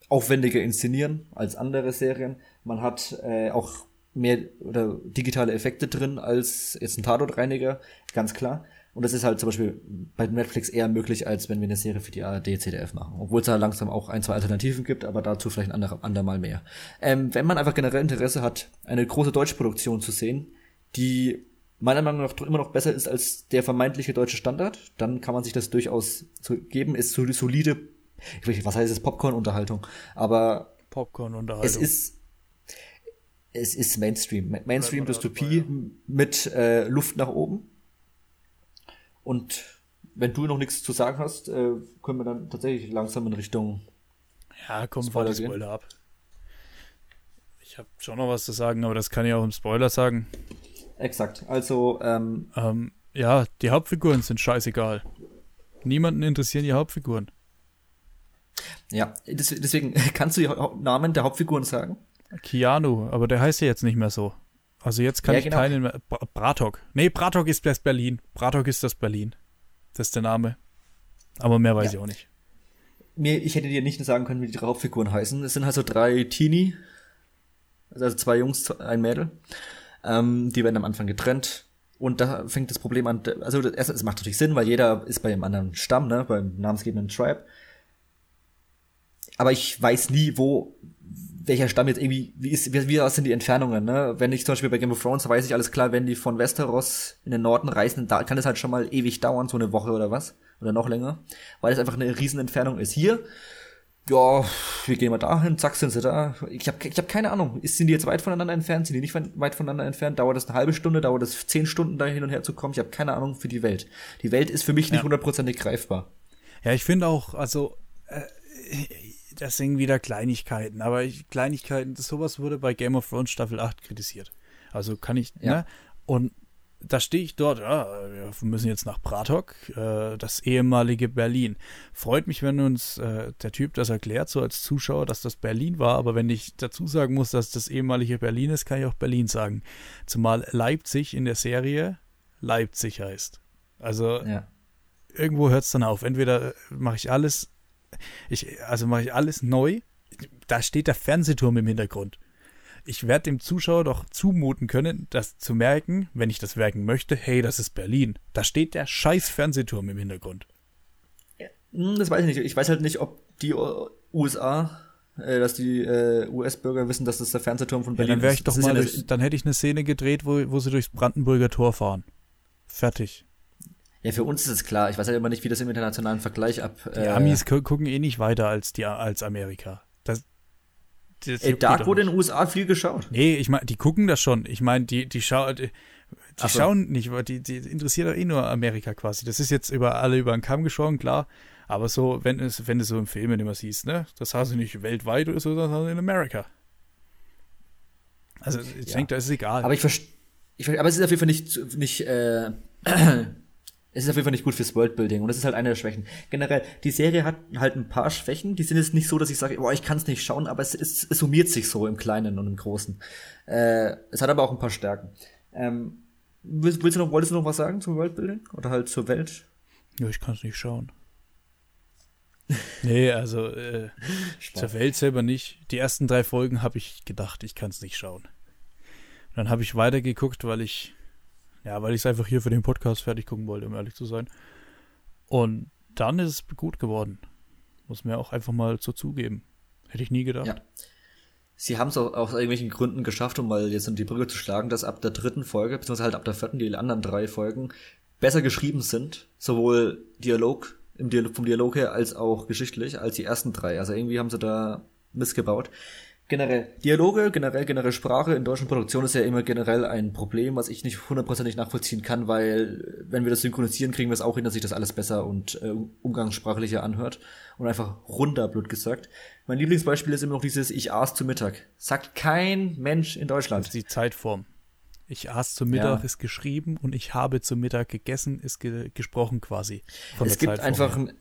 aufwendiger inszenieren als andere Serien. Man hat äh, auch mehr oder digitale Effekte drin als jetzt ein Tatortreiniger, ganz klar. Und das ist halt zum Beispiel bei Netflix eher möglich, als wenn wir eine Serie für die ARD, ZDF machen. Obwohl es da langsam auch ein, zwei Alternativen gibt, aber dazu vielleicht ein anderer, andermal mehr. Ähm, wenn man einfach generell Interesse hat, eine große deutsche Produktion zu sehen, die meiner Meinung nach immer noch besser ist als der vermeintliche deutsche Standard, dann kann man sich das durchaus so geben. Ist so solide, ich weiß nicht, was heißt es, Popcorn-Unterhaltung, aber Popcorn-Unterhaltung. Es ist es ist Mainstream. Mainstream-Dystopie mit äh, Luft nach oben. Und wenn du noch nichts zu sagen hast, äh, können wir dann tatsächlich langsam in Richtung. Ja, komm, Spoiler, Spoiler ab. Ich habe schon noch was zu sagen, aber das kann ich auch im Spoiler sagen. Exakt. Also, ähm, ähm, ja, die Hauptfiguren sind scheißegal. Niemanden interessieren die Hauptfiguren. Ja, deswegen kannst du die Namen der Hauptfiguren sagen? Keanu, aber der heißt ja jetzt nicht mehr so. Also jetzt kann ja, ich genau. keinen mehr. Bratok. Nee, Bratok ist das Berlin. Bratok ist das Berlin. Das ist der Name. Aber mehr weiß ja. ich auch nicht. Mir, ich hätte dir nicht sagen können, wie die Hauptfiguren heißen. Es sind halt so drei Teenie. Also zwei Jungs, ein Mädel. Ähm, die werden am Anfang getrennt. Und da fängt das Problem an. Also, es macht natürlich Sinn, weil jeder ist bei einem anderen Stamm, ne, beim namensgebenden Tribe. Aber ich weiß nie, wo welcher Stamm jetzt irgendwie, wie ist, wie, wie sind die Entfernungen, ne? Wenn ich zum Beispiel bei Game of Thrones weiß ich alles klar, wenn die von Westeros in den Norden reisen, da kann es halt schon mal ewig dauern, so eine Woche oder was. Oder noch länger. Weil es einfach eine Riesenentfernung ist. Hier, ja, wir gehen mal dahin, zack, sind sie da. Ich habe ich hab keine Ahnung. Sind die jetzt weit voneinander entfernt? Sind die nicht weit voneinander entfernt? Dauert das eine halbe Stunde? Dauert das zehn Stunden, da hin und her zu kommen? Ich habe keine Ahnung für die Welt. Die Welt ist für mich nicht hundertprozentig ja. greifbar. Ja, ich finde auch, also äh, das sind wieder Kleinigkeiten, aber ich, Kleinigkeiten, sowas wurde bei Game of Thrones Staffel 8 kritisiert. Also kann ich, ja. ne? Und da stehe ich dort, ja, wir müssen jetzt nach Pratok, äh, das ehemalige Berlin. Freut mich, wenn uns äh, der Typ das erklärt, so als Zuschauer, dass das Berlin war, aber wenn ich dazu sagen muss, dass das ehemalige Berlin ist, kann ich auch Berlin sagen. Zumal Leipzig in der Serie Leipzig heißt. Also ja. irgendwo hört es dann auf. Entweder mache ich alles ich, also mache ich alles neu. Da steht der Fernsehturm im Hintergrund. Ich werde dem Zuschauer doch zumuten können, das zu merken, wenn ich das merken möchte, hey, das ist Berlin. Da steht der scheiß Fernsehturm im Hintergrund. Hm, das weiß ich nicht. Ich weiß halt nicht, ob die USA, äh, dass die äh, US-Bürger wissen, dass das der Fernsehturm von Berlin ja, dann ist. Doch mal ja durch, dann hätte ich eine Szene gedreht, wo, wo sie durchs Brandenburger Tor fahren. Fertig. Ja, für uns ist es klar. Ich weiß halt immer nicht, wie das im internationalen Vergleich ab. Die äh, Amis gucken eh nicht weiter als die als Amerika. Das, das Ey, da wurde in den USA viel geschaut. Nee, ich meine, die gucken das schon. Ich meine, die, die, schau, die, die so. schauen nicht, die, die interessiert doch eh nur Amerika quasi. Das ist jetzt über alle über den Kamm geschoren, klar. Aber so, wenn es, wenn du so im Film immer siehst, ne, das hast du nicht weltweit oder so, das hast du in Amerika. Also ich ja. denke, das ist egal. Aber ich verstehe, aber es ist auf jeden Fall nicht, nicht äh, es ist auf jeden Fall nicht gut fürs Worldbuilding und das ist halt eine der Schwächen. Generell, die Serie hat halt ein paar Schwächen, die sind jetzt nicht so, dass ich sage, boah, ich kann es nicht schauen, aber es, es, es summiert sich so im Kleinen und im Großen. Äh, es hat aber auch ein paar Stärken. Ähm, willst, willst du noch, wolltest du noch was sagen zum Worldbuilding? Oder halt zur Welt? Ja, ich kann es nicht schauen. nee, also äh, zur Welt selber nicht. Die ersten drei Folgen habe ich gedacht, ich kann es nicht schauen. Und dann habe ich weitergeguckt, weil ich ja, weil ich es einfach hier für den Podcast fertig gucken wollte, um ehrlich zu sein. Und dann ist es gut geworden. Muss mir auch einfach mal so zugeben. Hätte ich nie gedacht. Ja. Sie haben es auch aus irgendwelchen Gründen geschafft, um mal jetzt in die Brücke zu schlagen, dass ab der dritten Folge, beziehungsweise halt ab der vierten, die anderen drei Folgen, besser geschrieben sind. Sowohl Dialog, im Dialog, vom Dialog her, als auch geschichtlich, als die ersten drei. Also irgendwie haben sie da missgebaut generell Dialoge, generell generell Sprache in deutschen Produktionen ist ja immer generell ein Problem, was ich nicht hundertprozentig nachvollziehen kann, weil wenn wir das synchronisieren, kriegen wir es auch hin, dass sich das alles besser und äh, umgangssprachlicher anhört und einfach runter, blöd gesagt. Mein Lieblingsbeispiel ist immer noch dieses Ich aß zu Mittag. Sagt kein Mensch in Deutschland. Das ist die Zeitform. Ich aß zu Mittag ja. ist geschrieben und ich habe zu Mittag gegessen ist ge gesprochen quasi. es gibt Zeitform einfach einen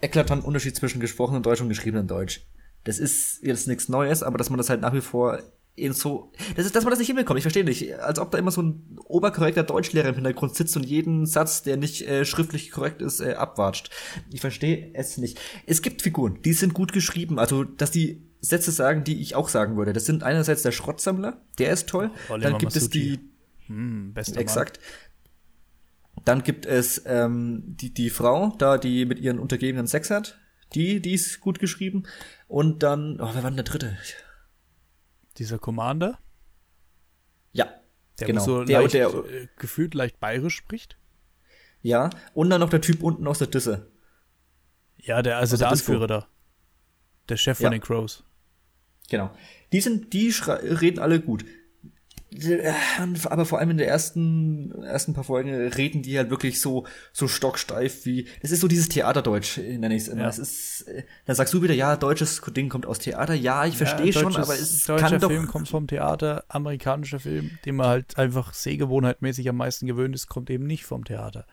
eklatanten Unterschied zwischen gesprochenem Deutsch und geschriebenem Deutsch das ist jetzt nichts Neues, aber dass man das halt nach wie vor in so, das ist, dass man das nicht hinbekommt. Ich verstehe nicht. Als ob da immer so ein oberkorrekter Deutschlehrer im Hintergrund sitzt und jeden Satz, der nicht äh, schriftlich korrekt ist, äh, abwatscht. Ich verstehe es nicht. Es gibt Figuren, die sind gut geschrieben. Also, dass die Sätze sagen, die ich auch sagen würde. Das sind einerseits der Schrottsammler, der ist toll. Oh, Dann gibt Masucci. es die, hm, bester exakt. Mann. Dann gibt es ähm, die, die Frau, da die mit ihren Untergebenen Sex hat. Die, die ist gut geschrieben. Und dann, oh, wer war denn der dritte? Dieser Commander? Ja, der genau. so der, leicht, der, äh, gefühlt leicht bayerisch spricht. Ja, und dann noch der Typ unten aus der Düsse. Ja, der, also der, der Anführer da. Der Chef ja. von den Crows. Genau. Die sind, die reden alle gut aber vor allem in der ersten, ersten paar Folgen reden die halt wirklich so, so stocksteif wie, das ist so dieses Theaterdeutsch, nenne ich es immer. Ja. Das ist, äh, dann sagst du wieder, ja, deutsches Ding kommt aus Theater. Ja, ich verstehe ja, schon, aber es kann doch. Film kommt vom Theater, amerikanischer Film, den man halt einfach sehgewohnheitmäßig am meisten gewöhnt ist, kommt eben nicht vom Theater.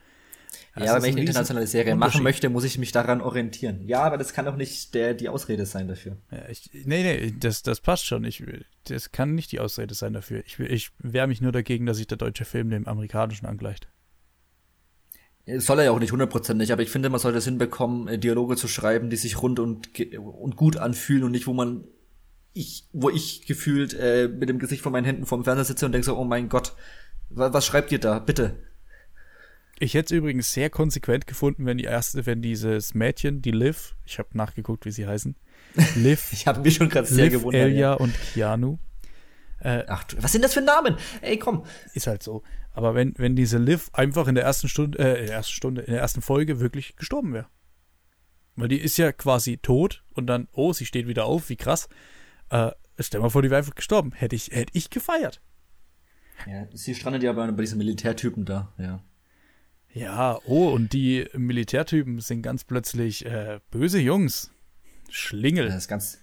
Das ja, aber wenn ich eine internationale Serie machen möchte, muss ich mich daran orientieren. Ja, aber das kann doch nicht der, die Ausrede sein dafür. Ja, ich, nee, nee, das, das passt schon. Ich, das kann nicht die Ausrede sein dafür. Ich, ich wehre mich nur dagegen, dass sich der deutsche Film dem amerikanischen angleicht. Soll er ja auch nicht hundertprozentig, aber ich finde, man sollte es hinbekommen, äh, Dialoge zu schreiben, die sich rund und, und gut anfühlen und nicht, wo man ich, wo ich gefühlt äh, mit dem Gesicht von meinen Händen vorm Fernseher sitze und denke so, oh mein Gott, was schreibt ihr da? Bitte. Ich hätte es übrigens sehr konsequent gefunden, wenn die erste, wenn dieses Mädchen, die Liv, ich habe nachgeguckt, wie sie heißen, Liv, ich habe mich schon gerade sehr gewundert. Elia ja. und Keanu. Äh, Ach, was sind das für Namen? Ey, komm. Ist halt so. Aber wenn, wenn diese Liv einfach in der ersten Stunde, äh, in der ersten Stunde, in der ersten Folge wirklich gestorben wäre. Weil die ist ja quasi tot und dann, oh, sie steht wieder auf, wie krass. Äh, stell mal vor, die wäre einfach gestorben. Hätte ich, hätte ich gefeiert. Ja, sie strandet ja bei, bei diesem Militärtypen da, ja. Ja, oh, und die Militärtypen sind ganz plötzlich äh, böse Jungs. Schlingel. Das ist ganz.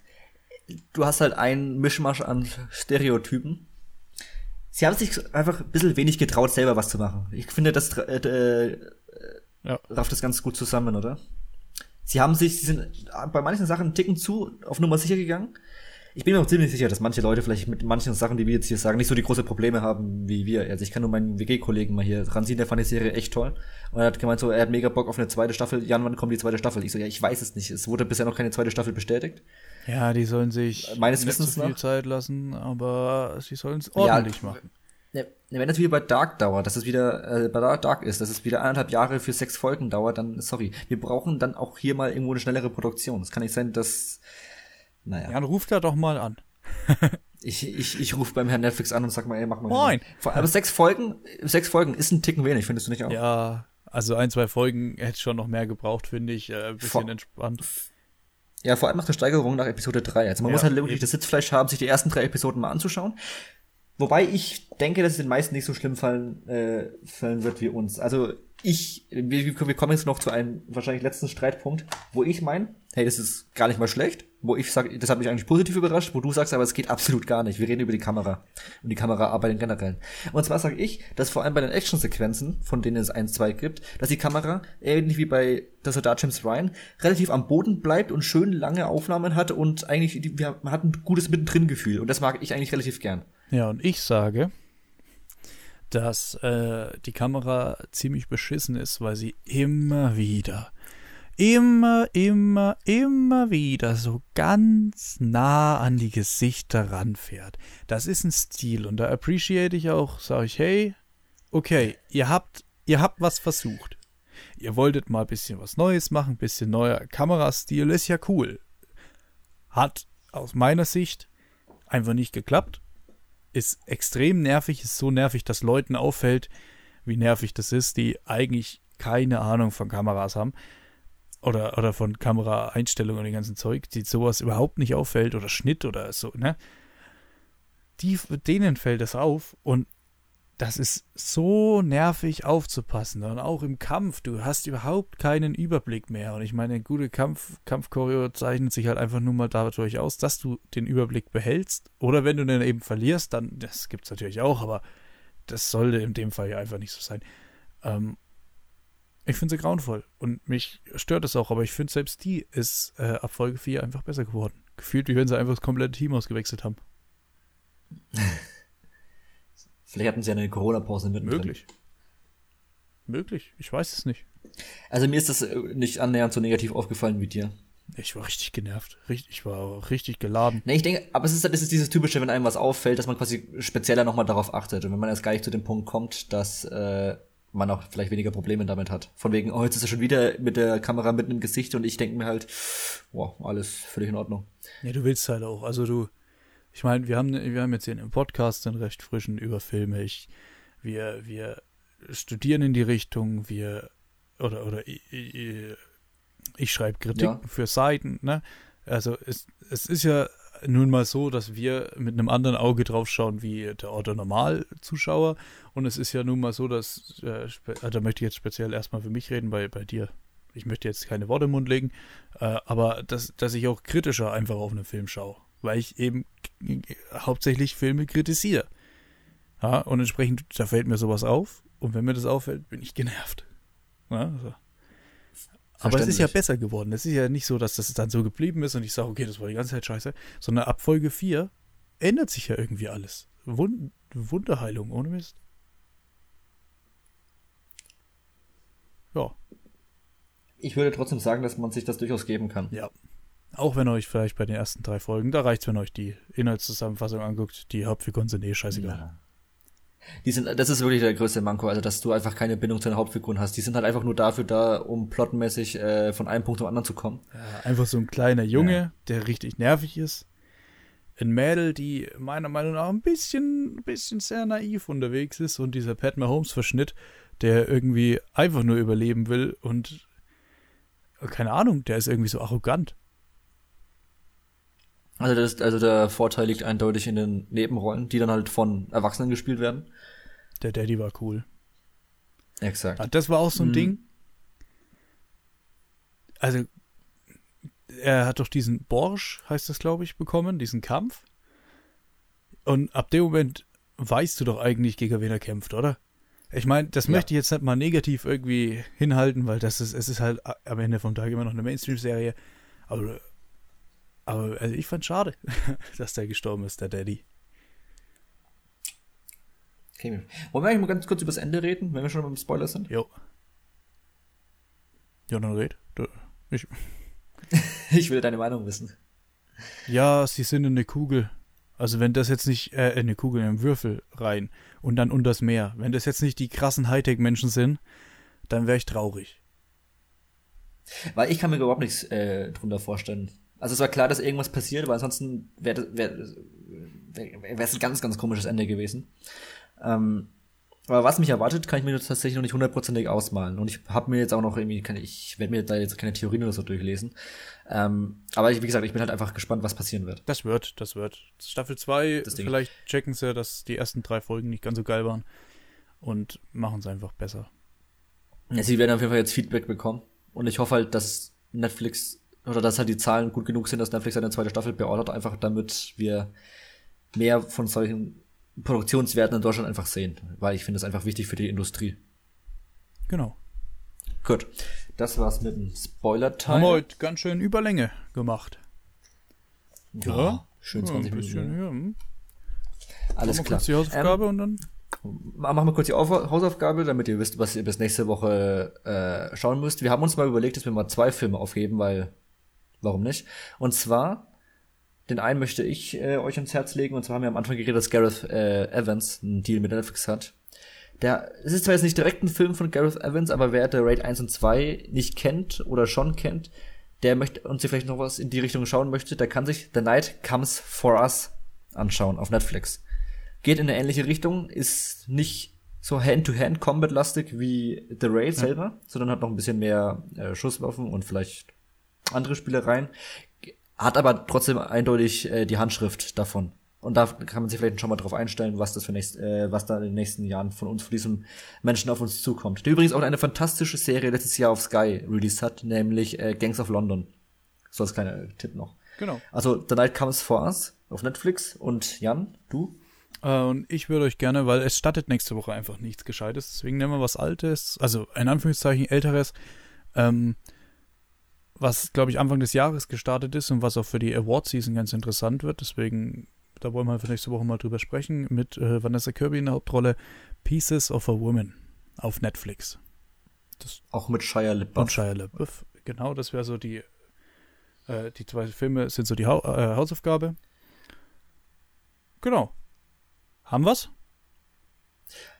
Du hast halt einen Mischmasch an Stereotypen. Sie haben sich einfach ein bisschen wenig getraut, selber was zu machen. Ich finde, das äh, äh, ja. rafft das ganz gut zusammen, oder? Sie haben sich, sie sind bei manchen Sachen einen Ticken zu auf Nummer sicher gegangen ich bin mir auch ziemlich sicher, dass manche Leute vielleicht mit manchen Sachen, die wir jetzt hier sagen, nicht so die große Probleme haben wie wir. Also ich kann nur meinen WG-Kollegen mal hier ranziehen, der fand die Serie echt toll. Und er hat gemeint so, er hat mega Bock auf eine zweite Staffel. Jan, wann kommt die zweite Staffel? Ich so, ja, ich weiß es nicht. Es wurde bisher noch keine zweite Staffel bestätigt. Ja, die sollen sich meines Wissens so viel nach. Zeit lassen, aber sie sollen es ordentlich ja, machen. Ne, wenn das wieder bei Dark dauert, dass es wieder äh, bei Dark ist, dass es wieder anderthalb Jahre für sechs Folgen dauert, dann sorry. Wir brauchen dann auch hier mal irgendwo eine schnellere Produktion. Es kann nicht sein, dass naja. Ja, dann ruft er doch mal an. ich ich, ich rufe beim Herrn Netflix an und sag mal, ey, mach mal. Moin. Aber sechs Folgen, sechs Folgen ist ein Ticken wenig, findest du nicht auch? Ja, also ein, zwei Folgen hätte schon noch mehr gebraucht, finde ich. Äh, bisschen vor, entspannt. Ja, vor allem nach der Steigerung nach Episode 3. Also man ja, muss halt wirklich das Sitzfleisch haben, sich die ersten drei Episoden mal anzuschauen. Wobei ich denke, dass es den meisten nicht so schlimm fallen, äh, fallen wird wie uns. Also ich, wir, wir kommen jetzt noch zu einem wahrscheinlich letzten Streitpunkt, wo ich meine, hey, das ist gar nicht mal schlecht, wo ich sage, das hat mich eigentlich positiv überrascht, wo du sagst, aber es geht absolut gar nicht. Wir reden über die Kamera und die Kameraarbeit in generell. Und zwar sage ich, dass vor allem bei den Actionsequenzen, von denen es eins, zwei gibt, dass die Kamera, ähnlich wie bei der Soldat James Ryan, relativ am Boden bleibt und schön lange Aufnahmen hat und eigentlich, wir, man hat ein gutes Mittendrin-Gefühl und das mag ich eigentlich relativ gern. Ja, und ich sage, dass äh, die Kamera ziemlich beschissen ist, weil sie immer wieder immer, immer, immer wieder so ganz nah an die Gesichter ranfährt. Das ist ein Stil und da appreciate ich auch, sage ich, hey, okay, ihr habt, ihr habt was versucht. Ihr wolltet mal ein bisschen was Neues machen, ein bisschen neuer Kamerastil, ist ja cool. Hat aus meiner Sicht einfach nicht geklappt. Ist extrem nervig, ist so nervig, dass Leuten auffällt, wie nervig das ist, die eigentlich keine Ahnung von Kameras haben. oder, oder von Kameraeinstellungen und dem ganzen Zeug, die sowas überhaupt nicht auffällt oder Schnitt oder so, ne? Die, denen fällt es auf und das ist so nervig aufzupassen. Und auch im Kampf, du hast überhaupt keinen Überblick mehr. Und ich meine, eine gute Kampf, Kampfchoreo zeichnet sich halt einfach nur mal dadurch aus, dass du den Überblick behältst. Oder wenn du den eben verlierst, dann, das gibt es natürlich auch, aber das sollte in dem Fall ja einfach nicht so sein. Ähm, ich finde sie grauenvoll. Und mich stört es auch, aber ich finde selbst die ist äh, ab Folge 4 einfach besser geworden. Gefühlt, wie wenn sie einfach das komplette Team ausgewechselt haben. Vielleicht hatten sie eine Corona-Pause mit. Möglich. Möglich. Ich weiß es nicht. Also mir ist das äh, nicht annähernd so negativ aufgefallen wie dir. Ich war richtig genervt. Richtig, ich war richtig geladen. Nee, ich denke, aber es ist, das ist dieses typische, wenn einem was auffällt, dass man quasi spezieller nochmal darauf achtet. Und wenn man erst gar nicht zu dem Punkt kommt, dass äh, man auch vielleicht weniger Probleme damit hat. Von wegen, oh, jetzt ist er schon wieder mit der Kamera mitten im Gesicht und ich denke mir halt, wow, alles völlig in Ordnung. Ja, du willst halt auch. Also du, ich meine, wir haben, wir haben jetzt hier einen Podcast, einen recht frischen über Filme. Ich, wir, wir studieren in die Richtung, wir, oder, oder ich, ich, ich schreibe Kritik ja. für Seiten, ne? Also es, es ist ja nun mal so, dass wir mit einem anderen Auge drauf schauen wie der Otto Normal-Zuschauer. Und es ist ja nun mal so, dass, äh, äh, da möchte ich jetzt speziell erstmal für mich reden, bei, bei dir. Ich möchte jetzt keine Worte im Mund legen, äh, aber dass, dass ich auch kritischer einfach auf einen Film schaue weil ich eben hauptsächlich Filme kritisiere. Ja, und entsprechend, da fällt mir sowas auf. Und wenn mir das auffällt, bin ich genervt. Ja, also. Aber es ist ja besser geworden. Es ist ja nicht so, dass das dann so geblieben ist und ich sage, okay, das war die ganze Zeit scheiße. Sondern ab Folge 4 ändert sich ja irgendwie alles. Wund Wunderheilung, ohne Mist. Ja. Ich würde trotzdem sagen, dass man sich das durchaus geben kann. Ja, auch wenn euch vielleicht bei den ersten drei Folgen, da reicht es, wenn euch die Inhaltszusammenfassung anguckt. Die Hauptfiguren sind eh scheißegal. Ja. Die sind, das ist wirklich der größte Manko, also dass du einfach keine Bindung zu den Hauptfiguren hast. Die sind halt einfach nur dafür da, um plottenmäßig äh, von einem Punkt zum anderen zu kommen. Ja, einfach so ein kleiner Junge, ja. der richtig nervig ist. Ein Mädel, die meiner Meinung nach ein bisschen, ein bisschen sehr naiv unterwegs ist und dieser Pat Mahomes Verschnitt, der irgendwie einfach nur überleben will und keine Ahnung, der ist irgendwie so arrogant. Also, das, also der Vorteil liegt eindeutig in den Nebenrollen, die dann halt von Erwachsenen gespielt werden. Der Daddy war cool. Exakt. Ja, das war auch so ein mhm. Ding. Also, er hat doch diesen Borsch, heißt das, glaube ich, bekommen, diesen Kampf. Und ab dem Moment weißt du doch eigentlich, gegen wen er kämpft, oder? Ich meine, das ja. möchte ich jetzt nicht mal negativ irgendwie hinhalten, weil das ist, es ist halt am Ende vom Tag immer noch eine Mainstream-Serie. Aber aber also ich fand schade, dass der gestorben ist, der Daddy. Okay. Wollen wir eigentlich mal ganz kurz über das Ende reden, wenn wir schon beim Spoiler sind? Jo. Ja, dann red. Ich. ich will deine Meinung wissen. Ja, sie sind in eine Kugel. Also wenn das jetzt nicht, äh, in eine Kugel, in einen Würfel rein und dann unters Meer. Wenn das jetzt nicht die krassen Hightech-Menschen sind, dann wäre ich traurig. Weil ich kann mir überhaupt nichts äh, drunter vorstellen. Also es war klar, dass irgendwas passiert, weil ansonsten wäre wär, wär, es ein ganz, ganz komisches Ende gewesen. Ähm, aber was mich erwartet, kann ich mir tatsächlich noch nicht hundertprozentig ausmalen. Und ich habe mir jetzt auch noch irgendwie, kann, ich werde mir da jetzt keine Theorien oder so durchlesen. Ähm, aber ich, wie gesagt, ich bin halt einfach gespannt, was passieren wird. Das wird, das wird. Staffel 2, vielleicht checken sie, dass die ersten drei Folgen nicht ganz so geil waren und machen es einfach besser. Ja, sie werden auf jeden Fall jetzt Feedback bekommen. Und ich hoffe halt, dass Netflix oder dass halt die Zahlen gut genug sind, dass Netflix eine zweite Staffel beordert, einfach damit wir mehr von solchen Produktionswerten in Deutschland einfach sehen, weil ich finde es einfach wichtig für die Industrie. Genau. Gut, das war's mit dem Spoiler-Teil. Haben wir heute ganz schön Überlänge gemacht. Ja, ja schön 20 ja, bisschen, Minuten. Ja. Hm. Alles klar. Kurz die Hausaufgabe ähm, und dann machen wir kurz die Hausaufgabe, damit ihr wisst, was ihr bis nächste Woche äh, schauen müsst. Wir haben uns mal überlegt, dass wir mal zwei Filme aufheben, weil Warum nicht? Und zwar, den einen möchte ich äh, euch ans Herz legen, und zwar haben wir am Anfang geredet, dass Gareth äh, Evans einen Deal mit Netflix hat. Der, es ist zwar jetzt nicht direkt ein Film von Gareth Evans, aber wer der Raid 1 und 2 nicht kennt oder schon kennt, der möchte und sich vielleicht noch was in die Richtung schauen möchte, der kann sich The Night Comes For Us anschauen auf Netflix. Geht in eine ähnliche Richtung, ist nicht so Hand-to-Hand-Combat-lastig wie The Raid ja. selber, sondern hat noch ein bisschen mehr äh, Schusswaffen und vielleicht andere Spielereien. Hat aber trotzdem eindeutig äh, die Handschrift davon. Und da kann man sich vielleicht schon mal drauf einstellen, was das für nächst, äh, was da in den nächsten Jahren von uns, von diesem Menschen auf uns zukommt. Der übrigens auch eine fantastische Serie letztes Jahr auf Sky released hat, nämlich äh, Gangs of London. So als kleiner Tipp noch. Genau. Also The Night Comes For Us auf Netflix und Jan, du? Äh, und ich würde euch gerne, weil es startet nächste Woche einfach nichts Gescheites, deswegen nehmen wir was Altes, also in Anführungszeichen Älteres, ähm, was, glaube ich, Anfang des Jahres gestartet ist und was auch für die Award-Season ganz interessant wird. Deswegen da wollen wir für nächste Woche mal drüber sprechen, mit äh, Vanessa Kirby in der Hauptrolle, Pieces of a Woman auf Netflix. Das Auch mit Shia LaBeouf. Und Shia LaBeouf, genau, das wäre so die, äh, die zwei Filme sind so die ha äh, Hausaufgabe. Genau. Haben wir's?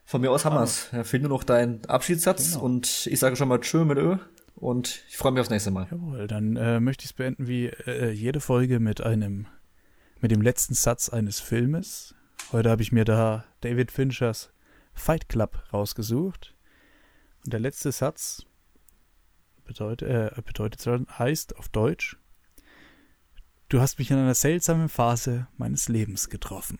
Von mir aus haben wir's. Fehlt nur noch dein Abschiedssatz genau. und ich sage schon mal Tschö mit Ö und ich freue mich aufs nächste Mal. Jawohl, dann äh, möchte ich es beenden wie äh, jede Folge mit einem mit dem letzten Satz eines Filmes. Heute habe ich mir da David Finchers Fight Club rausgesucht. Und der letzte Satz bedeutet, äh, bedeutet heißt auf Deutsch, du hast mich in einer seltsamen Phase meines Lebens getroffen.